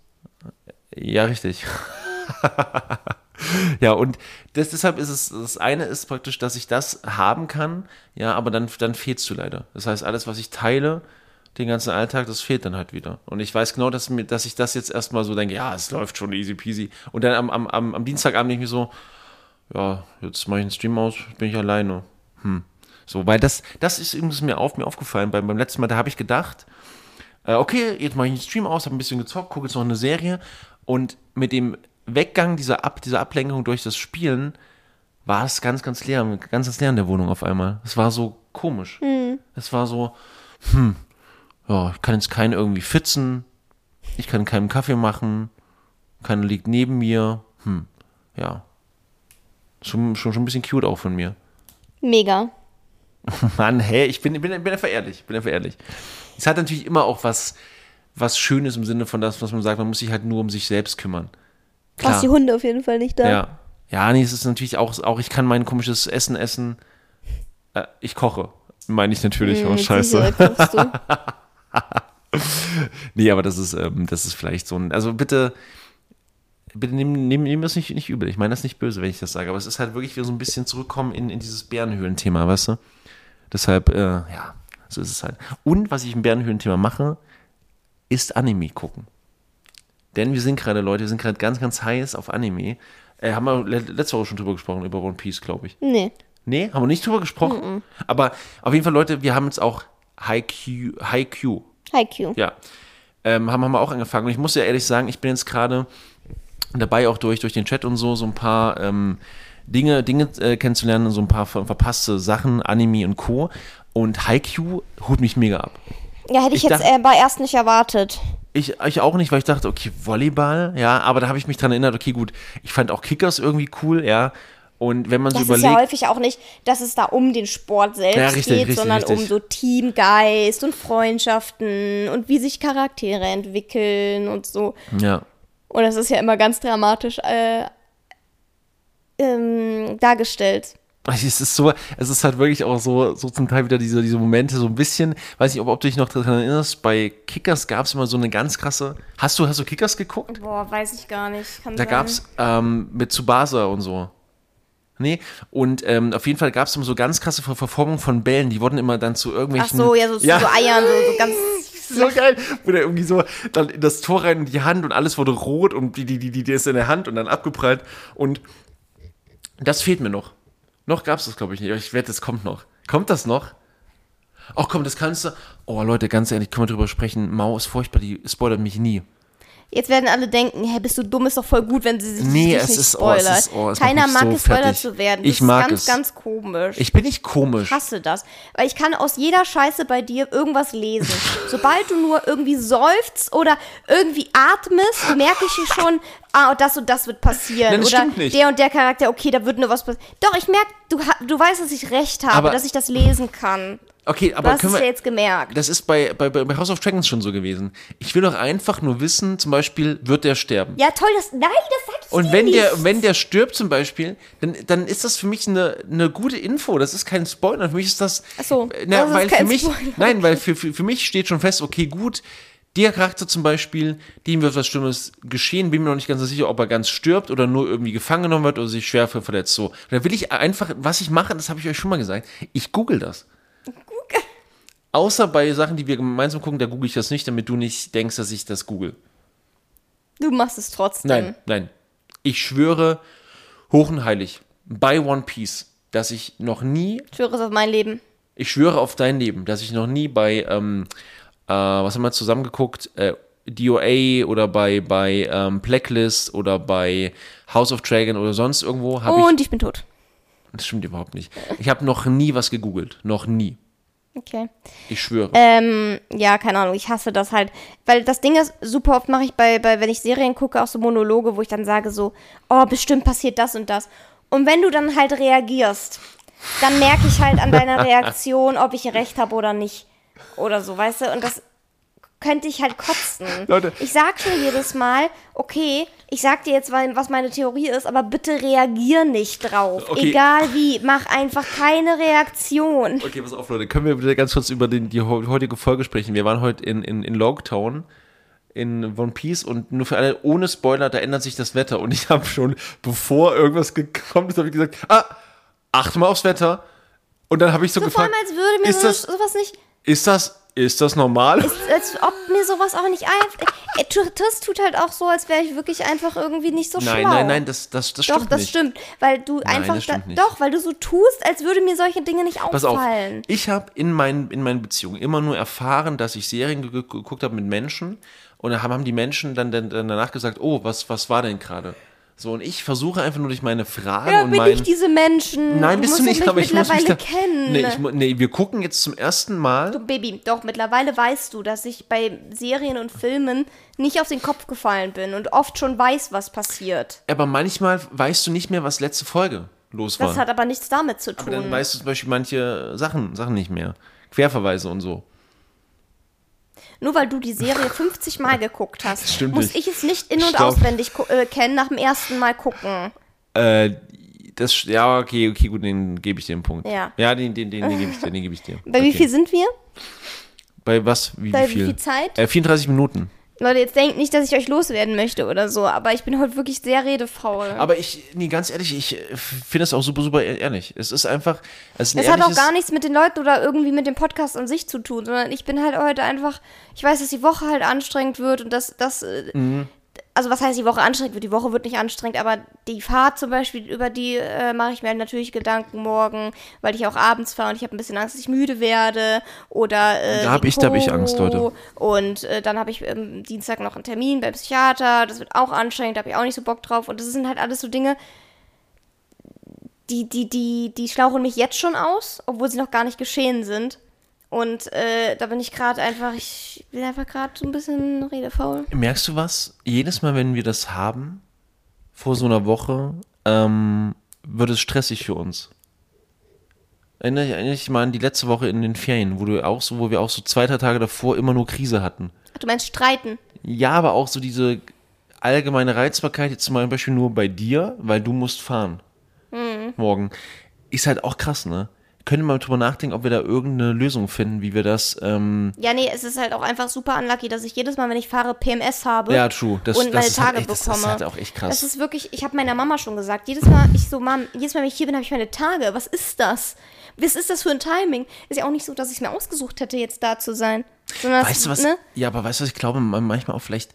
Ja, richtig. ja, und das, deshalb ist es, das eine ist praktisch, dass ich das haben kann, ja, aber dann, dann fehlst du leider. Das heißt, alles, was ich teile, den ganzen Alltag, das fehlt dann halt wieder. Und ich weiß genau, dass, mir, dass ich das jetzt erstmal so denke, ja, es läuft schon easy peasy. Und dann am, am, am, am Dienstagabend denke ich mir so, ja, jetzt mache ich einen Stream aus, bin ich alleine. Hm. So, weil das, das ist übrigens mir, auf, mir aufgefallen. Beim, beim letzten Mal, da habe ich gedacht, äh, okay, jetzt mache ich einen Stream aus, habe ein bisschen gezockt, gucke jetzt noch eine Serie. Und mit dem Weggang dieser, Ab, dieser Ablenkung durch das Spielen war es ganz, ganz leer, ganz, ganz leer in der Wohnung auf einmal. Es war so komisch. Es war so, hm, ja, ich kann jetzt keinen irgendwie fitzen, ich kann keinen Kaffee machen, keiner liegt neben mir, hm, ja. Schon, schon, schon ein bisschen cute auch von mir. Mega. Mann, hä, ich bin, bin, bin einfach ehrlich, bin einfach ehrlich. Es hat natürlich immer auch was, was Schönes im Sinne von das, was man sagt, man muss sich halt nur um sich selbst kümmern. Du hast die Hunde auf jeden Fall nicht da. Ja. Ja, nee, es ist natürlich auch, auch ich kann mein komisches Essen essen. Äh, ich koche. Meine ich natürlich. Oh, scheiße. Nee, aber das ist, ähm, das ist vielleicht so ein. Also bitte, bitte nehmen nehm, nehm das nicht, nicht übel. Ich meine das nicht böse, wenn ich das sage, aber es ist halt wirklich wieder so ein bisschen zurückkommen in, in dieses Bärenhöhlen-Thema, weißt du? Deshalb, äh, ja, so ist es halt. Und was ich im Bärenhöhlen-Thema mache, ist Anime gucken. Denn wir sind gerade, Leute, wir sind gerade ganz, ganz heiß auf Anime. Äh, haben wir le- letzte Woche schon drüber gesprochen, über One Piece, glaube ich. Nee. Nee, haben wir nicht drüber gesprochen. Aber auf jeden Fall, Leute, wir haben jetzt auch Haikyuu Hi Q. ja, ähm, haben, haben wir auch angefangen. Und ich muss ja ehrlich sagen, ich bin jetzt gerade dabei, auch durch, durch den Chat und so, so ein paar ähm, Dinge, Dinge äh, kennenzulernen, so ein paar ver verpasste Sachen, Anime und Co. Und Haikyuu holt mich mega ab. Ja, hätte ich, Ich jetzt dachte- äh, aber erst nicht erwartet. Ich, ich auch nicht, weil ich dachte, okay, Volleyball, ja, aber da habe ich mich dran erinnert, okay, gut, ich fand auch Kickers irgendwie cool, ja. Und wenn man Das so ist ja überlegt, häufig auch nicht, dass es da um den Sport selbst Ja, richtig, geht, richtig, sondern um richtig. so Teamgeist und Freundschaften und wie sich Charaktere entwickeln und so. ja, Und das ist ja immer ganz dramatisch äh, ähm, dargestellt. Es ist so, es ist halt wirklich auch so, so zum Teil wieder diese, diese Momente, so ein bisschen, weiß nicht, ob, ob du dich noch daran erinnerst, bei Kickers gab es immer so eine ganz krasse. Hast du, hast du Kickers geguckt? Boah, weiß ich gar nicht. Kann Da gab es ähm, mit Tsubasa und so. Nee, und ähm, auf jeden Fall gab es immer so ganz krasse Ver Verformungen von Bällen, die wurden immer dann zu Ach irgendwelchen. so, ja, so, zu so Eiern, so, so ganz. so geil, wo der irgendwie so dann in das Tor rein in die Hand und alles wurde rot und die, die, die, die, ist in der Hand und dann abgeprallt. Und das fehlt mir noch. Noch gab es das, glaube ich, nicht. Ich wette, es kommt noch. Kommt das noch? Ach komm, das kannst du. Oh Leute, ganz ehrlich, können wir drüber sprechen. Mau ist furchtbar, die spoilert mich nie. Jetzt werden alle denken, hä, bist du dumm, ist doch voll gut, wenn sie sich Nee, es nicht ist- oh, es spoilert. ist- oh, es Keiner mag so gespoilert zu werden. Ich das mag ist ganz, es. ganz komisch. Ich bin nicht komisch. Ich hasse das. Weil ich kann aus jeder Scheiße bei dir irgendwas lesen. Sobald du nur irgendwie seufzt oder irgendwie atmest, merke ich schon, ah, das und das wird passieren. Nein, das oder stimmt nicht. der und der Charakter, okay, da wird nur was passieren. Doch, ich merke, du, du weißt, dass ich recht habe, Aber- dass ich das lesen kann. Okay, aber hast können wir. ja jetzt gemerkt. Das ist bei, bei, bei House of Dragons schon so gewesen. Ich will doch einfach nur wissen, zum Beispiel, wird der sterben? Ja, toll, das. Nein, das sag ich Und wenn nicht. der, wenn der stirbt zum Beispiel, dann, dann ist das für mich eine, eine gute Info. Das ist kein Spoiler. Für mich ist das. Ach so, na, das ist weil kein für mich, Spoiler. nein, weil für, für, für mich steht schon fest, okay, gut, der Charakter zum Beispiel, dem wird was Schlimmes geschehen, bin mir noch nicht ganz so sicher, ob er ganz stirbt oder nur irgendwie gefangen genommen wird oder sich schwer verletzt. So. Da will ich einfach, was ich mache, das habe ich euch schon mal gesagt, ich google das. Außer bei Sachen, die wir gemeinsam gucken, da google ich das nicht, damit du nicht denkst, dass ich das google. Du machst es trotzdem. Nein, nein. Ich schwöre hoch und heilig bei One Piece, dass ich noch nie, Ich schwöre es auf mein Leben. ich schwöre auf dein Leben, dass ich noch nie bei, ähm, äh, was haben wir zusammengeguckt, äh, DOA oder bei, bei ähm, Blacklist oder bei House of Dragon oder sonst irgendwo habe ich, Und ich bin tot. das stimmt überhaupt nicht. Ich habe noch nie was gegoogelt, noch nie. Okay. Ich schwöre. Ähm, ja, keine Ahnung, ich hasse das halt. Weil das Ding ist, super oft mache ich bei, bei, wenn ich Serien gucke, auch so Monologe, wo ich dann sage so, oh, bestimmt passiert das und das. Und wenn du dann halt reagierst, dann merke ich halt an deiner Reaktion, ob ich recht habe oder nicht. Oder so, weißt du? Und das könnte ich halt kotzen. Leute. Ich sag schon jedes Mal, okay, ich sag dir jetzt, was meine Theorie ist, aber bitte reagier nicht drauf. Okay. Egal wie, mach einfach keine Reaktion. Okay, pass auf, Leute. Können wir bitte ganz kurz über den, die heu- heutige Folge sprechen? Wir waren heute in, in, in Logtown in One Piece und nur für alle ohne Spoiler, da ändert sich das Wetter. Und ich habe schon, bevor irgendwas gekommen ist, habe ich gesagt, ah, achte mal aufs Wetter. Und dann habe ich so, So vor gefragt, allem, als würde mir ist, so, das, sowas nicht ist, das, ist das normal? als ob mir sowas auch nicht einfach. Äh, Das tut halt auch so, als wäre ich wirklich einfach irgendwie nicht so nein, schlau. nein, nein, das, das, das Doch, stimmt das nicht. stimmt, weil du einfach das stimmt da, doch, weil du so tust, als würde mir solche Dinge nicht Pass auf, auffallen. ich habe in meinen, in meinen Beziehungen immer nur erfahren, dass ich Serien ge- ge- geguckt habe mit Menschen und da haben haben die Menschen dann, dann, dann danach gesagt, oh, was, was war denn gerade? So, und ich versuche einfach nur durch meine Fragen Ja, und bin mein... ich diese Menschen. Nein, bist du nicht, aber ich muss mich mittlerweile da, kennen. Nee, ich, nee, wir gucken jetzt zum ersten Mal. Du Baby, doch, mittlerweile weißt du, dass ich bei Serien und Filmen nicht auf den Kopf gefallen bin und oft schon weiß, was passiert. Aber manchmal weißt du nicht mehr, was letzte Folge los war. Das hat aber nichts damit zu aber dann tun. weißt du zum Beispiel manche Sachen, Sachen nicht mehr. Querverweise und so. Nur weil du die Serie 50 Mal geguckt hast, stimmt muss nicht. ich es nicht in- und Stopp. auswendig äh, kennen nach dem ersten Mal gucken. Äh, das, ja, okay, okay, gut, den gebe ich dir einen Punkt. Ja. Ja, den, den, den, den gebe ich dir, den gebe ich dir. Bei wie okay. viel sind wir? Bei was? Wie, Bei wie viel? wie viel Zeit? Äh, 34 Minuten. Leute, jetzt denkt nicht, dass ich euch loswerden möchte oder so, aber ich bin heute wirklich sehr redefaul. Aber ich, nee, ganz ehrlich, ich äh, finde es auch super, super e-, ehrlich. Es ist einfach, es ist Es hat auch gar nichts mit den Leuten oder irgendwie mit dem Podcast an sich zu tun, sondern ich bin halt heute einfach, ich weiß, dass die Woche halt anstrengend wird und dass das, äh, Mhm. Also was heißt die Woche anstrengend wird? Die Woche wird nicht anstrengend, aber die Fahrt zum Beispiel, über die äh, mache ich mir natürlich Gedanken morgen, weil ich auch abends fahre und ich habe ein bisschen Angst, dass ich müde werde oder äh, Da hab wegen ich- da hab ich Angst. Leute. Und äh, dann habe ich ähm, Dienstag noch einen Termin beim Psychiater, das wird auch anstrengend, da habe ich auch nicht so Bock drauf und das sind halt alles so Dinge, die, die, die, die schlauchen mich jetzt schon aus, obwohl sie noch gar nicht geschehen sind. Und äh, da bin ich gerade einfach, ich bin einfach gerade so ein bisschen redefaul. Merkst du was? Jedes Mal, wenn wir das haben, vor so einer Woche, ähm, wird es stressig für uns. Erinnere ich, erinnere ich mal an die letzte Woche in den Ferien, wo du auch so, wo wir auch so zwei, drei Tage davor immer nur Krise hatten. Ach, Du meinst streiten? Ja, aber auch so diese allgemeine Reizbarkeit jetzt zum Beispiel nur bei dir, weil du musst fahren. Morgen. Ist halt auch krass, ne? Können wir mal drüber nachdenken, ob wir da irgendeine Lösung finden, wie wir das, ähm, Ja, nee, es ist halt auch einfach super unlucky, dass ich jedes Mal, wenn ich fahre, PMS habe. ja, true. Das, und das meine ist halt Tage echt, das, bekomme. das ist halt auch echt krass. Das ist wirklich, ich habe meiner Mama schon gesagt, jedes Mal, ich so, Mom, jedes Mal, wenn ich hier bin, habe ich meine Tage. Was ist das? Was ist das für ein Timing? Ist ja auch nicht so, dass ich es mir ausgesucht hätte, jetzt da zu sein. Sondern Weißt du was? Ne? Ja, aber weißt du was? Ich glaube man- manchmal auch vielleicht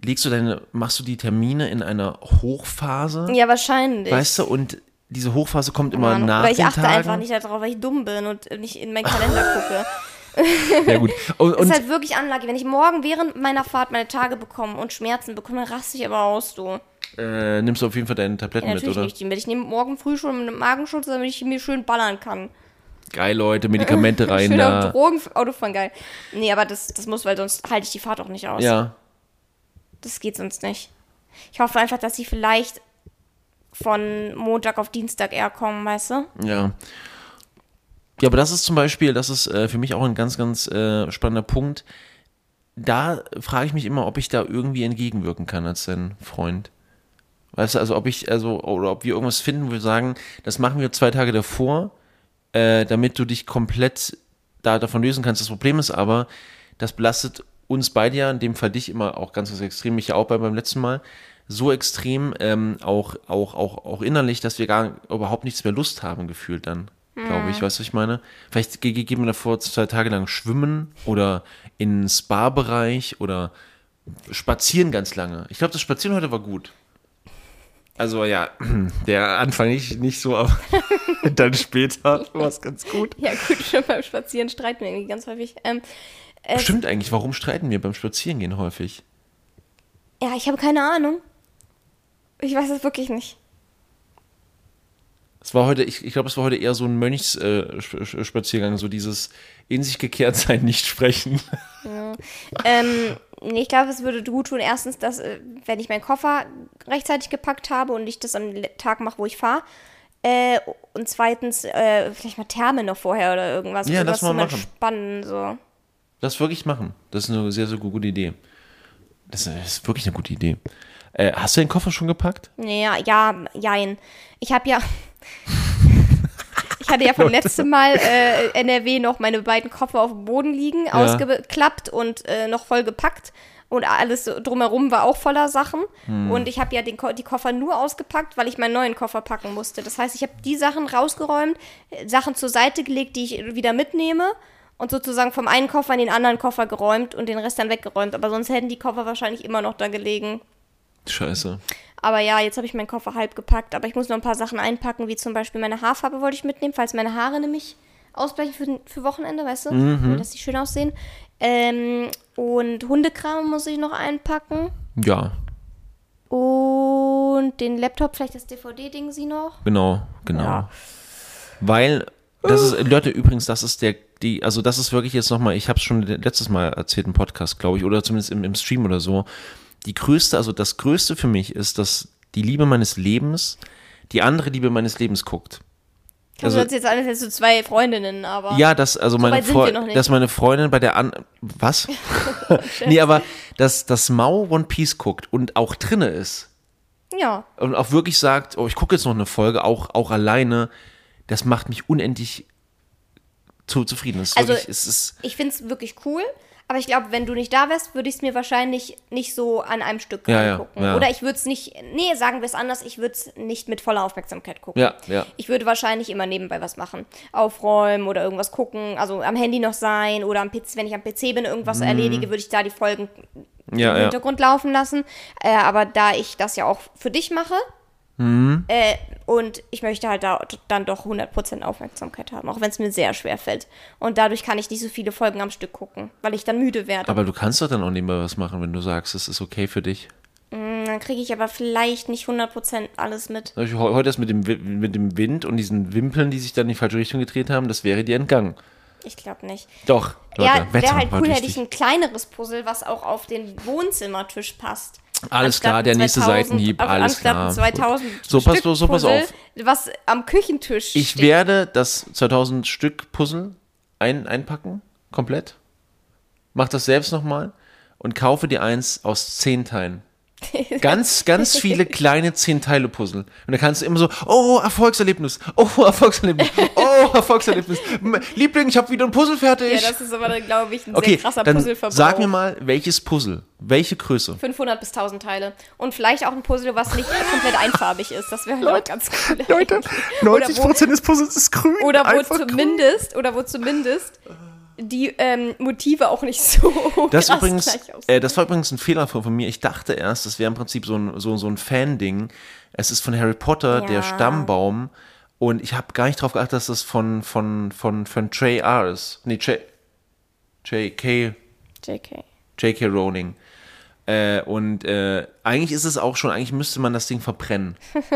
legst du deine, machst du die Termine in einer Hochphase, Ja, wahrscheinlich. weißt du? Und diese Hochphase kommt immer Ahnung. nach Oder ich achte Tagen. einfach nicht darauf, weil ich dumm bin und nicht in meinen Kalender gucke. Ja gut. Und, ist halt wirklich unlucky. Wenn ich morgen während meiner Fahrt meine Tage bekomme und Schmerzen bekomme, raste ich aber aus, du. äh, nimmst du auf jeden Fall deine Tabletten Ja, mit, natürlich oder? nicht die mit. Ich nehme morgen früh schon einen Magenschutz, damit ich mir schön ballern kann. Geil, Leute, Medikamente rein schön auf da. Drogen, Autofahren, geil. Nee, aber das, das muss, weil sonst halte ich die Fahrt auch nicht aus. Ja. Das geht sonst nicht. Ich hoffe einfach, dass sie vielleicht von Montag auf Dienstag eher kommen, weißt du? Ja. Ja, aber das ist zum Beispiel, das ist äh, für mich auch ein ganz, ganz äh, spannender Punkt. Da frage ich mich immer, ob ich da irgendwie entgegenwirken kann als dein Freund. Weißt du, also ob ich, also, oder ob wir irgendwas finden, wo wir sagen, das machen wir zwei Tage davor, äh, damit du dich komplett da davon lösen kannst. Das Problem ist aber, das belastet uns beide ja, in dem Fall dich immer auch ganz, ganz extrem, mich ja auch bei, beim letzten Mal, so extrem, ähm, auch, auch, auch, auch innerlich, dass wir gar überhaupt nichts mehr Lust haben, gefühlt dann, glaube ich. Weißt du, was ich meine? Vielleicht ge- ge- gehen wir davor zwei Tage lang schwimmen oder in den Spa-Bereich oder spazieren ganz lange. Ich glaube, das Spazieren heute war gut. Also ja, der Anfang nicht, nicht so, aber dann später war es ganz gut. Ja, gut, schon beim Spazieren streiten wir irgendwie ganz häufig. Ähm, äh, Stimmt eigentlich, warum streiten wir beim Spazierengehen häufig? ja, ich habe keine Ahnung. Ich weiß es wirklich nicht. Es war heute, ich, ich glaube, es war heute eher so ein Mönchsspaziergang, äh, so dieses in sich gekehrt sein, nicht sprechen. Ähm, nee, ich glaube, es würde gut tun, erstens, dass, äh, wenn ich meinen Koffer rechtzeitig gepackt habe und ich das am Tag mache, wo ich fahre. Äh, und zweitens, äh, vielleicht mal Therme noch vorher oder irgendwas. Ja, lass mal machen. Entspannen, so. Das wirklich machen. Das ist eine sehr, sehr gute Idee. Das das ist wirklich eine gute Idee. Äh, hast du den Koffer schon gepackt? Nee, ja, ja, jein. Ich habe ja. ich hatte ja vom letzten Mal äh, NRW noch meine beiden Koffer auf dem Boden liegen, ausgeklappt und äh, noch voll gepackt. Und alles drumherum war auch voller Sachen. Und ich habe ja den, die Koffer nur ausgepackt, weil ich meinen neuen Koffer packen musste. Das heißt, ich habe die Sachen rausgeräumt, Sachen zur Seite gelegt, die ich wieder mitnehme. Und sozusagen vom einen Koffer in den anderen Koffer geräumt und den Rest dann weggeräumt. Aber sonst hätten die Koffer wahrscheinlich immer noch da gelegen. Scheiße. Aber ja, jetzt habe ich meinen Koffer halb gepackt. Aber ich muss noch ein paar Sachen einpacken, wie zum Beispiel meine Haarfarbe wollte ich mitnehmen, falls meine Haare nämlich ausbleichen für, für Wochenende, weißt du? Mhm. Dass die schön aussehen. Ähm, und Hundekram muss ich noch einpacken. Ja, Und den Laptop, vielleicht das DVD-Ding sie noch. genau, genau. Ja. Weil, das ist, Leute, übrigens, das ist der, die, also das ist wirklich jetzt nochmal, ich habe es schon letztes Mal erzählt im Podcast, glaube ich, oder zumindest im, im Stream oder so. Die größte, also das größte für mich ist, dass die Liebe meines Lebens die andere Liebe meines Lebens guckt. Also, Also- das jetzt alles jetzt so zwei Freundinnen, aber. Ja, dass also meine wir noch nicht. dass meine Freundin bei der an was? nee, aber dass das Mau One Piece guckt und auch drinne ist Ja. und auch wirklich sagt, oh, ich gucke jetzt noch eine Folge, auch auch alleine, das macht mich unendlich zu zufrieden. Ist Also- wirklich, Ich finde es wirklich cool, aber ich glaube, wenn du nicht da wärst, würde ich es mir wahrscheinlich nicht so an einem Stück Ja, ja, angucken. ja. Oder ich würde es nicht, nee, sagen wir es anders, ich würde es nicht mit voller Aufmerksamkeit gucken. ja, ja. Ich würde wahrscheinlich immer nebenbei was machen. Aufräumen oder irgendwas gucken, also am Handy noch sein oder am PC, wenn ich am PC bin, irgendwas erledige, würde ich da die Folgen Mhm. Ja, im ja. Hintergrund laufen lassen. Äh, aber da ich das ja auch für dich mache Mhm. äh, und ich möchte halt da dann doch 100% Aufmerksamkeit haben, auch wenn es mir sehr schwer fällt. Und dadurch kann ich nicht so viele Folgen am Stück gucken, weil ich dann müde werde. Aber du kannst doch dann auch nebenbei was machen, wenn du sagst, es ist okay für dich. dann kriege ich aber vielleicht nicht 100% alles mit. Heute das mit dem, mit dem Wind und diesen Wimpeln, die sich dann in die falsche Richtung gedreht haben, das wäre dir entgangen. Ich glaube nicht. Doch, Leute, ja, wäre halt cool, hätte ich ein kleineres Puzzle, was auch auf den Wohnzimmertisch passt. Alles Anstatt klar, der nächste 2000 Seitenhieb, also alles anstatt klar. ein 2000 So, pass- Stück so, pass Puzzle, auf. Was am Küchentisch Ich steht. werde das 2000 Stück Puzzle ein, einpacken, komplett. Mach das selbst nochmal und kaufe dir eins aus zehn Teilen. Ganz, ganz viele kleine zehn Teile Puzzle. Und dann kannst du immer so, oh, Erfolgserlebnis, oh, Erfolgserlebnis, oh, Erfolgserlebnis. M- Liebling, ich habe wieder ein Puzzle fertig. Ja, das ist aber, glaube ich, ein okay, sehr krasser dann Puzzleverbrauch. sag mir mal, welches Puzzle, welche Größe? 500 bis 1000 Teile. Und vielleicht auch ein Puzzle, was nicht komplett einfarbig ist. Das wäre halt ganz cool. Leute, Oder 90% wo- des Puzzles ist grün. Oder wo einfach grün. zumindest, oder wo zumindest die ähm, Motive auch nicht so Das, krass übrigens, äh, das war übrigens ein Fehler von, von mir. Ich dachte erst, das wäre im Prinzip so ein, so, so ein Fan-Ding. Es ist von Harry Potter, der Ja. Stammbaum. Und ich habe gar nicht drauf geachtet, dass das von, von, von, von Trey R. ist. Nee, J. J.K. JK. J.K. Rowling. Äh, und äh, eigentlich ist es auch schon, eigentlich müsste man das Ding verbrennen.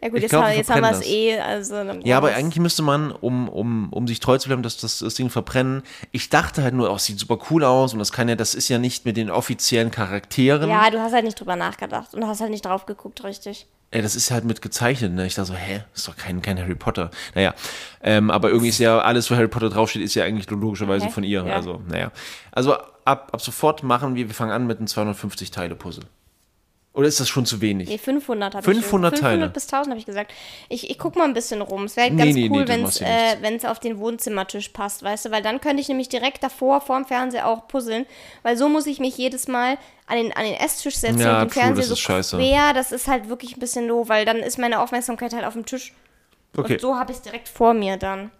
Ja gut, jetzt, glaub, haben, wir jetzt haben wir es eh. Also, Ja, aber eigentlich müsste man, um, um, um sich treu zu bleiben, dass das, das Ding verbrennen. Ich dachte halt nur, oh, es sieht super cool aus und das kann ja, das ist ja nicht mit den offiziellen Charakteren. Ja, du hast halt nicht drüber nachgedacht und hast halt nicht drauf geguckt, richtig. Ey, das ist halt mit gezeichnet, ne? Ich dachte so, hä, ist doch kein, kein Harry Potter. Naja, ähm, aber irgendwie ist ja alles, wo Harry Potter draufsteht, ist ja eigentlich logischerweise Okay, von ihr. ja. Also, naja. Also ab, ab sofort machen wir, wir fangen an mit einem 250-Teile-Puzzle. Oder ist das schon zu wenig? Nee, 500 habe 500 ich 500 Teile. bis 1000 habe ich gesagt. Ich, ich guck mal ein bisschen rum. Es wäre Nee, ganz nee, cool, wenn es nichts. äh, auf den Wohnzimmertisch passt, weißt du? Weil dann könnte ich nämlich direkt davor, vorm Fernseher auch puzzeln. Weil so muss ich mich jedes Mal an den, an den Esstisch setzen Ja, und den true, Fernseher das so ist scheiße. quer. Das ist halt wirklich ein bisschen doof, weil dann ist meine Aufmerksamkeit halt auf dem Tisch. Okay. Und so habe ich es direkt vor mir dann.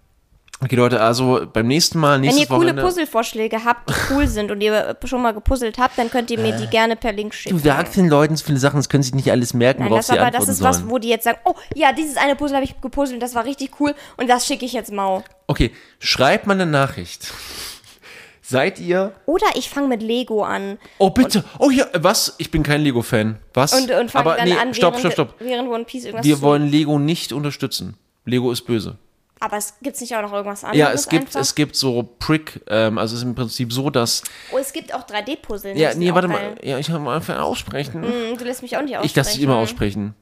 Okay, Leute, also beim nächsten Mal, Wenn ihr coole Wochenende. Puzzlevorschläge habt, die cool sind und ihr schon mal gepuzzelt habt, dann könnt ihr mir die gerne per Link schicken. Du sagst den Leuten so viele Sachen, das können sie sich nicht alles merken, Nein, worauf das sie aber antworten das ist sollen. was, wo die jetzt sagen, oh ja, dieses eine Puzzle habe ich gepuzzelt, das war richtig cool und das schicke ich jetzt Mau. Okay, schreibt mal eine Nachricht. Seid ihr. Oder ich fange mit Lego an Oh, bitte. Oh, ja, was? Ich bin kein Lego-Fan. Was? und, und fange dann nee, an, stopp, während, stopp, stopp. während One Piece irgendwas Wir zu wollen Lego nicht unterstützen. Lego ist böse. Aber es gibt nicht auch noch irgendwas anderes Ja, es gibt, einfach? es gibt so Prick, ähm, also es ist im Prinzip so, dass. oh, es gibt auch 3D-Puzzle. Ja, nee, warte mal. Ja, ich habe mal einfach aussprechen. Hm, du lässt mich auch nicht aussprechen. Ich lasse dich immer aussprechen.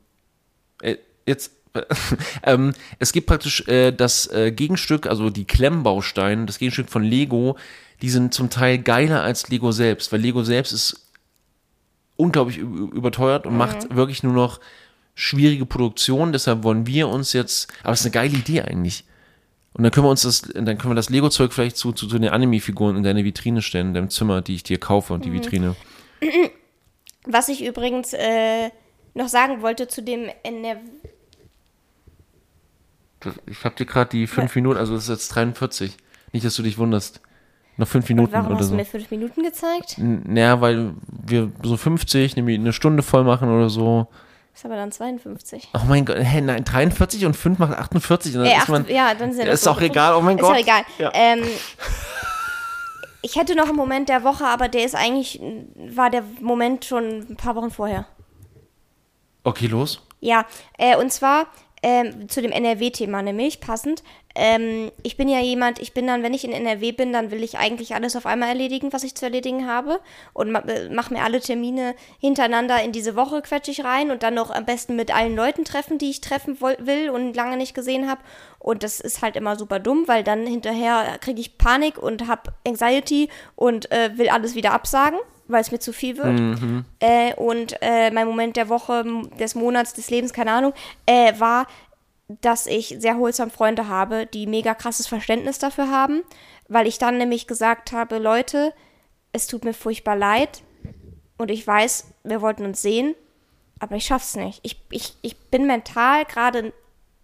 Äh, jetzt. ähm, es gibt praktisch äh, das äh, Gegenstück, also die Klemmbausteine, das Gegenstück von Lego, die sind zum Teil geiler als Lego selbst, weil Lego selbst ist unglaublich überteuert und macht wirklich nur noch schwierige Produktionen. Deshalb wollen wir uns jetzt, aber es ist eine geile Idee eigentlich. Und dann können wir uns das, dann können wir das Lego-Zeug vielleicht zu, zu, zu den Anime-Figuren in deine Vitrine stellen, in deinem Zimmer, die ich dir kaufe und die Vitrine. Was ich übrigens äh, noch sagen wollte zu dem NRW. Ich habe dir gerade die fünf Minuten, also das ist jetzt 43. Nicht, dass du dich wunderst. Noch fünf Minuten Warum oder hast so. du mir fünf Minuten gezeigt? N- Naja, weil wir so 50, nämlich eine Stunde voll machen oder so. Ist aber dann 52. Oh mein Gott, hä, nein, 43 und 5 macht 48. Und dann Äh, ist man, ja, dann sind Ja, ist auch egal, oh mein ist Gott. Ist auch egal. Ja. Ähm, ich hätte noch einen Moment der Woche, aber der ist eigentlich, war der Moment schon ein paar Wochen vorher. Okay, los. Ja, äh, und zwar ähm, zu dem NRW-Thema nämlich, passend. Ähm, ich bin ja jemand, ich bin dann, wenn ich in NRW bin, dann will ich eigentlich alles auf einmal erledigen, was ich zu erledigen habe. Und ma äh, mache mir alle Termine hintereinander in diese Woche, quetsche ich rein und dann noch am besten mit allen Leuten treffen, die ich treffen will und lange nicht gesehen habe. Und das ist halt immer super dumm, weil dann hinterher kriege ich Panik und habe Anxiety und äh, will alles wieder absagen, weil es mir zu viel wird. Äh, und äh, mein Moment der Woche, des Monats, des Lebens, keine Ahnung, äh, war dass ich sehr holsam Freunde habe, die mega krasses Verständnis dafür haben, weil ich dann nämlich gesagt habe, Leute, es tut mir furchtbar leid und ich weiß, wir wollten uns sehen, aber ich schaff's nicht. Ich, ich, ich bin mental gerade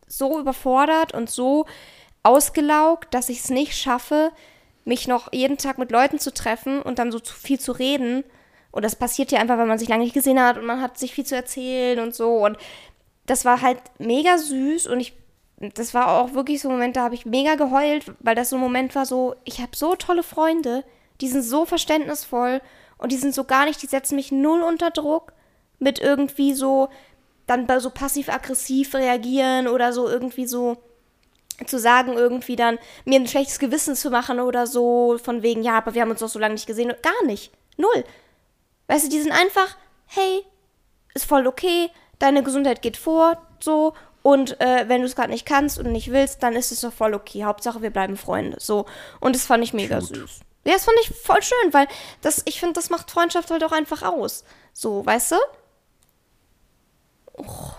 so überfordert und so ausgelaugt, dass ich es nicht schaffe, mich noch jeden Tag mit Leuten zu treffen und dann so zu viel zu reden. Und das passiert ja einfach, weil man sich lange nicht gesehen hat und man hat sich viel zu erzählen und so. Und das war halt mega süß und ich, das war auch wirklich so ein Moment, da habe ich mega geheult, weil das so ein Moment war so, ich habe so tolle Freunde, die sind so verständnisvoll und die sind so gar nicht, die setzen mich null unter Druck mit irgendwie so, dann so passiv-aggressiv reagieren oder so irgendwie so zu sagen, irgendwie dann mir ein schlechtes Gewissen zu machen oder so, von wegen, ja, aber wir haben uns doch so lange nicht gesehen. Gar nicht. Null. Weißt du, die sind einfach, hey, ist voll okay, deine Gesundheit geht vor, so, und äh, wenn du es gerade nicht kannst und nicht willst, dann ist es doch voll okay. Hauptsache, wir bleiben Freunde. So. Und das fand ich mega Cute. süß. Ja, das fand ich voll schön, weil das, ich finde, das macht Freundschaft halt auch einfach aus. So, weißt du? Oh.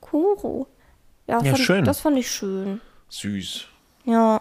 Kuro. Ja, ja fand, schön. das fand ich schön. Süß. Ja.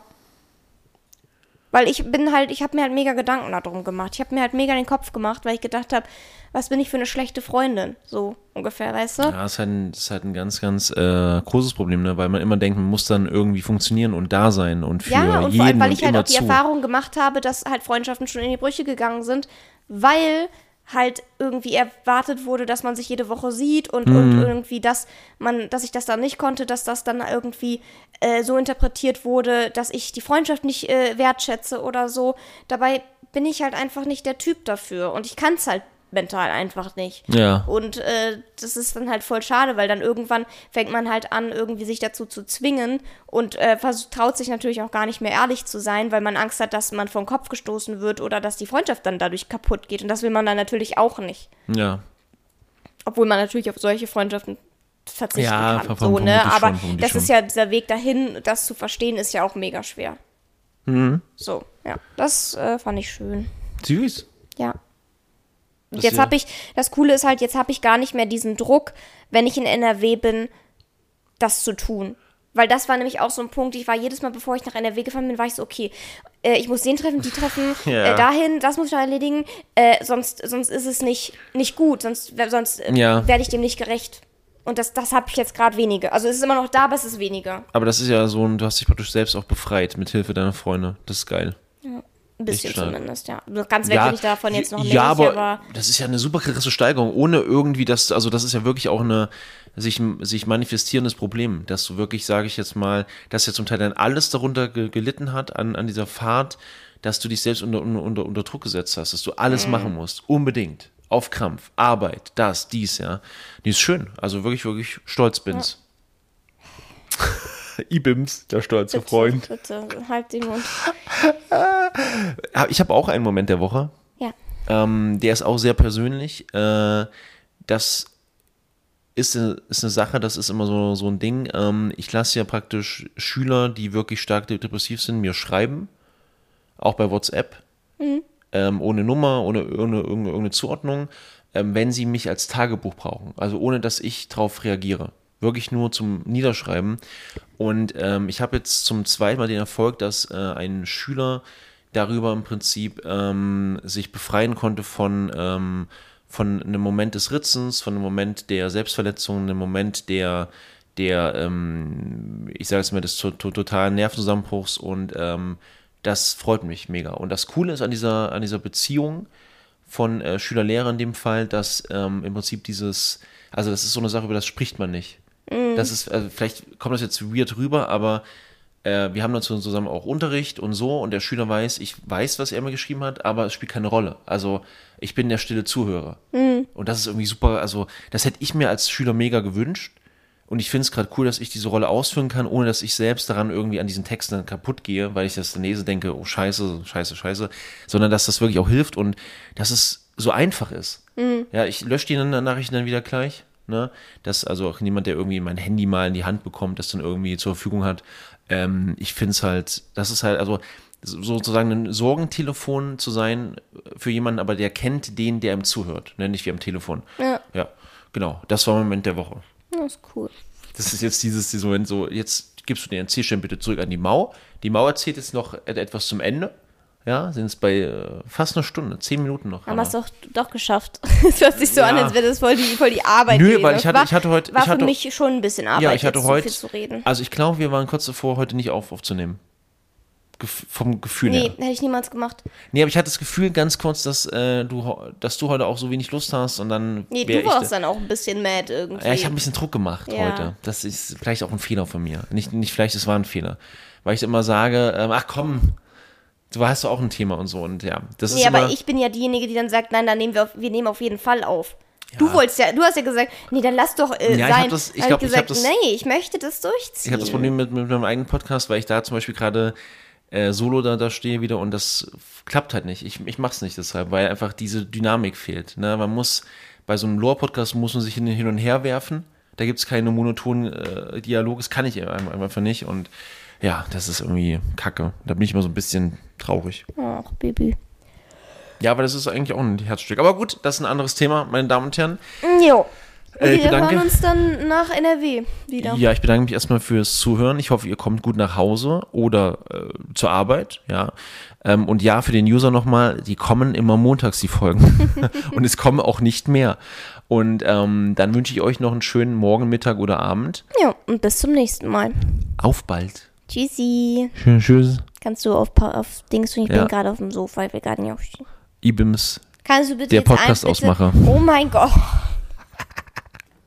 Weil ich bin halt, ich habe mir halt mega Gedanken darum gemacht. Ich habe mir halt mega den Kopf gemacht, weil ich gedacht habe, was bin ich für eine schlechte Freundin? So ungefähr, weißt du? Ja, ist halt ein, ist halt ein ganz, ganz äh, großes Problem, ne? weil man immer denkt, man muss dann irgendwie funktionieren und da sein und für ja, und jeden vor allem, weil ich halt auch die zu. Erfahrung gemacht habe, dass halt Freundschaften schon in die Brüche gegangen sind, weil halt irgendwie erwartet wurde, dass man sich jede Woche sieht und, Mhm. und irgendwie, dass man, dass ich das dann nicht konnte, dass das dann irgendwie äh, so interpretiert wurde, dass ich die Freundschaft nicht äh, wertschätze oder so. Dabei bin ich halt einfach nicht der Typ dafür und ich kann es halt mental einfach nicht. Ja. Und äh, das ist dann halt voll schade, weil dann irgendwann fängt man halt an, irgendwie sich dazu zu zwingen und äh, traut sich natürlich auch gar nicht mehr ehrlich zu sein, weil man Angst hat, dass man vom Kopf gestoßen wird oder dass die Freundschaft dann dadurch kaputt geht. Und das will man dann natürlich auch nicht. Ja. Obwohl man natürlich auf solche Freundschaften verzichten Ja, kann. So, ne? schon, Aber das schon. ist ja dieser Weg dahin, das zu verstehen, ist ja auch mega schwer. Mhm. So, ja. Das äh, fand ich schön. Süß. Ja. Und jetzt habe ich, das Coole ist halt, jetzt habe ich gar nicht mehr diesen Druck, wenn ich in NRW bin, das zu tun. Weil das war nämlich auch so ein Punkt, ich war jedes Mal, bevor ich nach NRW gefahren bin, war ich so, okay, äh, ich muss den treffen, die treffen, Ja. äh, dahin, das muss ich noch erledigen, äh, sonst, sonst ist es nicht, nicht gut, sonst, sonst äh, Ja. werde ich dem nicht gerecht. Und das, das habe ich jetzt gerade weniger. Also es ist immer noch da, aber es ist weniger. Aber das ist ja so ein, du hast dich praktisch selbst auch befreit mit Hilfe deiner Freunde. Das ist geil. Ein bisschen zumindest, ja. Ganz weg bin ich davon jetzt noch nicht, ja, aber, aber das ist ja eine super krasse Steigerung, ohne irgendwie das, also das ist ja wirklich auch eine sich, sich manifestierendes Problem, dass du wirklich, sage ich jetzt mal, dass ja zum Teil dann alles darunter ge gelitten hat an, an dieser Fahrt, dass du dich selbst unter, unter, unter Druck gesetzt hast, dass du alles Mhm. machen musst, unbedingt, auf Krampf, Arbeit, das, dies, ja. Die ist schön, also wirklich, wirklich stolz bin's. Ibims, der stolze bitte, bitte, halt den Mund. Ah, Ich habe auch einen Moment der Woche. Ja. Ähm, der ist auch sehr persönlich. Äh, das ist eine, ist eine Sache, das ist immer so, so ein Ding. Ähm, ich lasse ja praktisch Schüler, die wirklich stark depressiv sind, mir schreiben. Auch bei WhatsApp. Ähm, ohne Nummer, ohne, ohne irgendeine, irgendeine Zuordnung. Ähm, wenn sie mich als Tagebuch brauchen. Also ohne, dass ich darauf reagiere. Wirklich nur zum Niederschreiben. Und ähm, ich habe jetzt zum zweiten Mal den Erfolg, dass äh, ein Schüler darüber im Prinzip ähm, sich befreien konnte von, ähm, von einem Moment des Ritzens, von einem Moment der Selbstverletzung, einem Moment der, der ähm, ich sage jetzt mal, des to to totalen Nervenzusammenbruchs und ähm, das freut mich mega. Und das Coole ist an dieser, an dieser Beziehung von äh, Schüler-Lehrer in dem Fall, dass ähm, im Prinzip dieses, also das ist so eine Sache, über das spricht man nicht. Das ist, also vielleicht kommt das jetzt weird rüber, aber äh, wir haben dazu zusammen auch Unterricht und so und der Schüler weiß, ich weiß, was er mir geschrieben hat, aber es spielt keine Rolle. Also ich bin der stille Zuhörer. Und das ist irgendwie super, also das hätte ich mir als Schüler mega gewünscht. Und ich finde es gerade cool, dass ich diese Rolle ausführen kann, ohne dass ich selbst daran irgendwie an diesen Texten dann kaputt gehe, weil ich das dann lese, denke, oh scheiße, scheiße, scheiße, sondern dass das wirklich auch hilft und dass es so einfach ist. Ja, ich lösche die Nachrichten dann wieder gleich. Ne? Dass also auch niemand, der irgendwie mein Handy mal in die Hand bekommt, das dann irgendwie zur Verfügung hat. Ähm, ich finde es halt, das ist halt, also sozusagen ein Sorgentelefon zu sein für jemanden, aber der kennt den, der ihm zuhört, ne? nicht wie am Telefon. Ja. Ja, genau. Das war Moment der Woche. Das ist cool. Das ist jetzt dieses, dieser Moment so, jetzt gibst du den Erzählstein bitte zurück an die Mau. Die Mau erzählt jetzt noch etwas zum Ende. Ja, sind es bei äh, fast einer Stunde, zehn Minuten noch. Haben wir es doch, doch geschafft. Es hört sich so Ja. an, als wäre das voll die, voll die Arbeit. Nö, gewesen. weil ich hatte- war, ich hatte heute- War ich hatte- für mich schon ein bisschen Arbeit, ja, ich hatte heute, so viel zu reden. also ich glaube, wir waren kurz davor, heute nicht auf, aufzunehmen. Gef vom Gefühl Nee, her. hätte ich niemals gemacht. Nee, aber ich hatte das Gefühl ganz kurz, dass, äh, du, dass du heute auch so wenig Lust hast und dann Nee, du warst da- dann auch ein bisschen mad irgendwie. Ja, ich habe ein bisschen Druck gemacht Ja. heute. Das ist vielleicht auch ein Fehler von mir. Nicht, nicht vielleicht, es war ein Fehler. Weil ich immer sage, ähm, ach komm, du hast auch ein Thema und so. Und ja, das ist Nee, immer, aber ich bin ja diejenige, die dann sagt, nein, dann nehmen wir auf, wir nehmen auf jeden Fall auf. Du wolltest ja, du hast ja gesagt, nee, dann lass doch äh, Ja, ich sein. hab das- ich Dann glaub, ich gesagt, das- nee, ich möchte das ich durchziehen. habe das Problem mit, mit meinem eigenen Podcast, weil ich da zum Beispiel gerade äh, solo da, da stehe wieder und das klappt halt nicht. Ich, ich mach's nicht deshalb, weil einfach diese Dynamik fehlt. Ne? Man muss, bei so einem Lore-Podcast muss man sich hin, hin und her werfen. Da gibt's keine monotonen äh, Dialoge, das kann ich einfach einfach nicht. Und ja, das ist irgendwie kacke. Da bin ich immer so ein bisschen traurig. Ach, Baby. Ja, aber das ist eigentlich auch ein Herzstück. Aber gut, das ist ein anderes Thema, meine Damen und Herren. Jo. Und Äh, wir bedanke- hören uns dann nach NRW wieder. Ja, ich bedanke mich erstmal fürs Zuhören. Ich hoffe, ihr kommt gut nach Hause oder äh, zur Arbeit, ja. Ähm, und ja, für den User nochmal, die kommen immer montags, die Folgen. und es kommen auch nicht mehr. Und ähm, dann wünsche ich euch noch einen schönen Morgen, Mittag oder Abend. Ja, und bis zum nächsten Mal. Auf bald. Tschüssi. Tschüss. tschüss. Kannst du auf, auf Dings tun? Ich Ja. bin gerade auf dem Sofa, ich will gerade nicht aufstehen. Ibims. Kannst du bitte Der Podcast-Ausmacher. Oh mein Gott.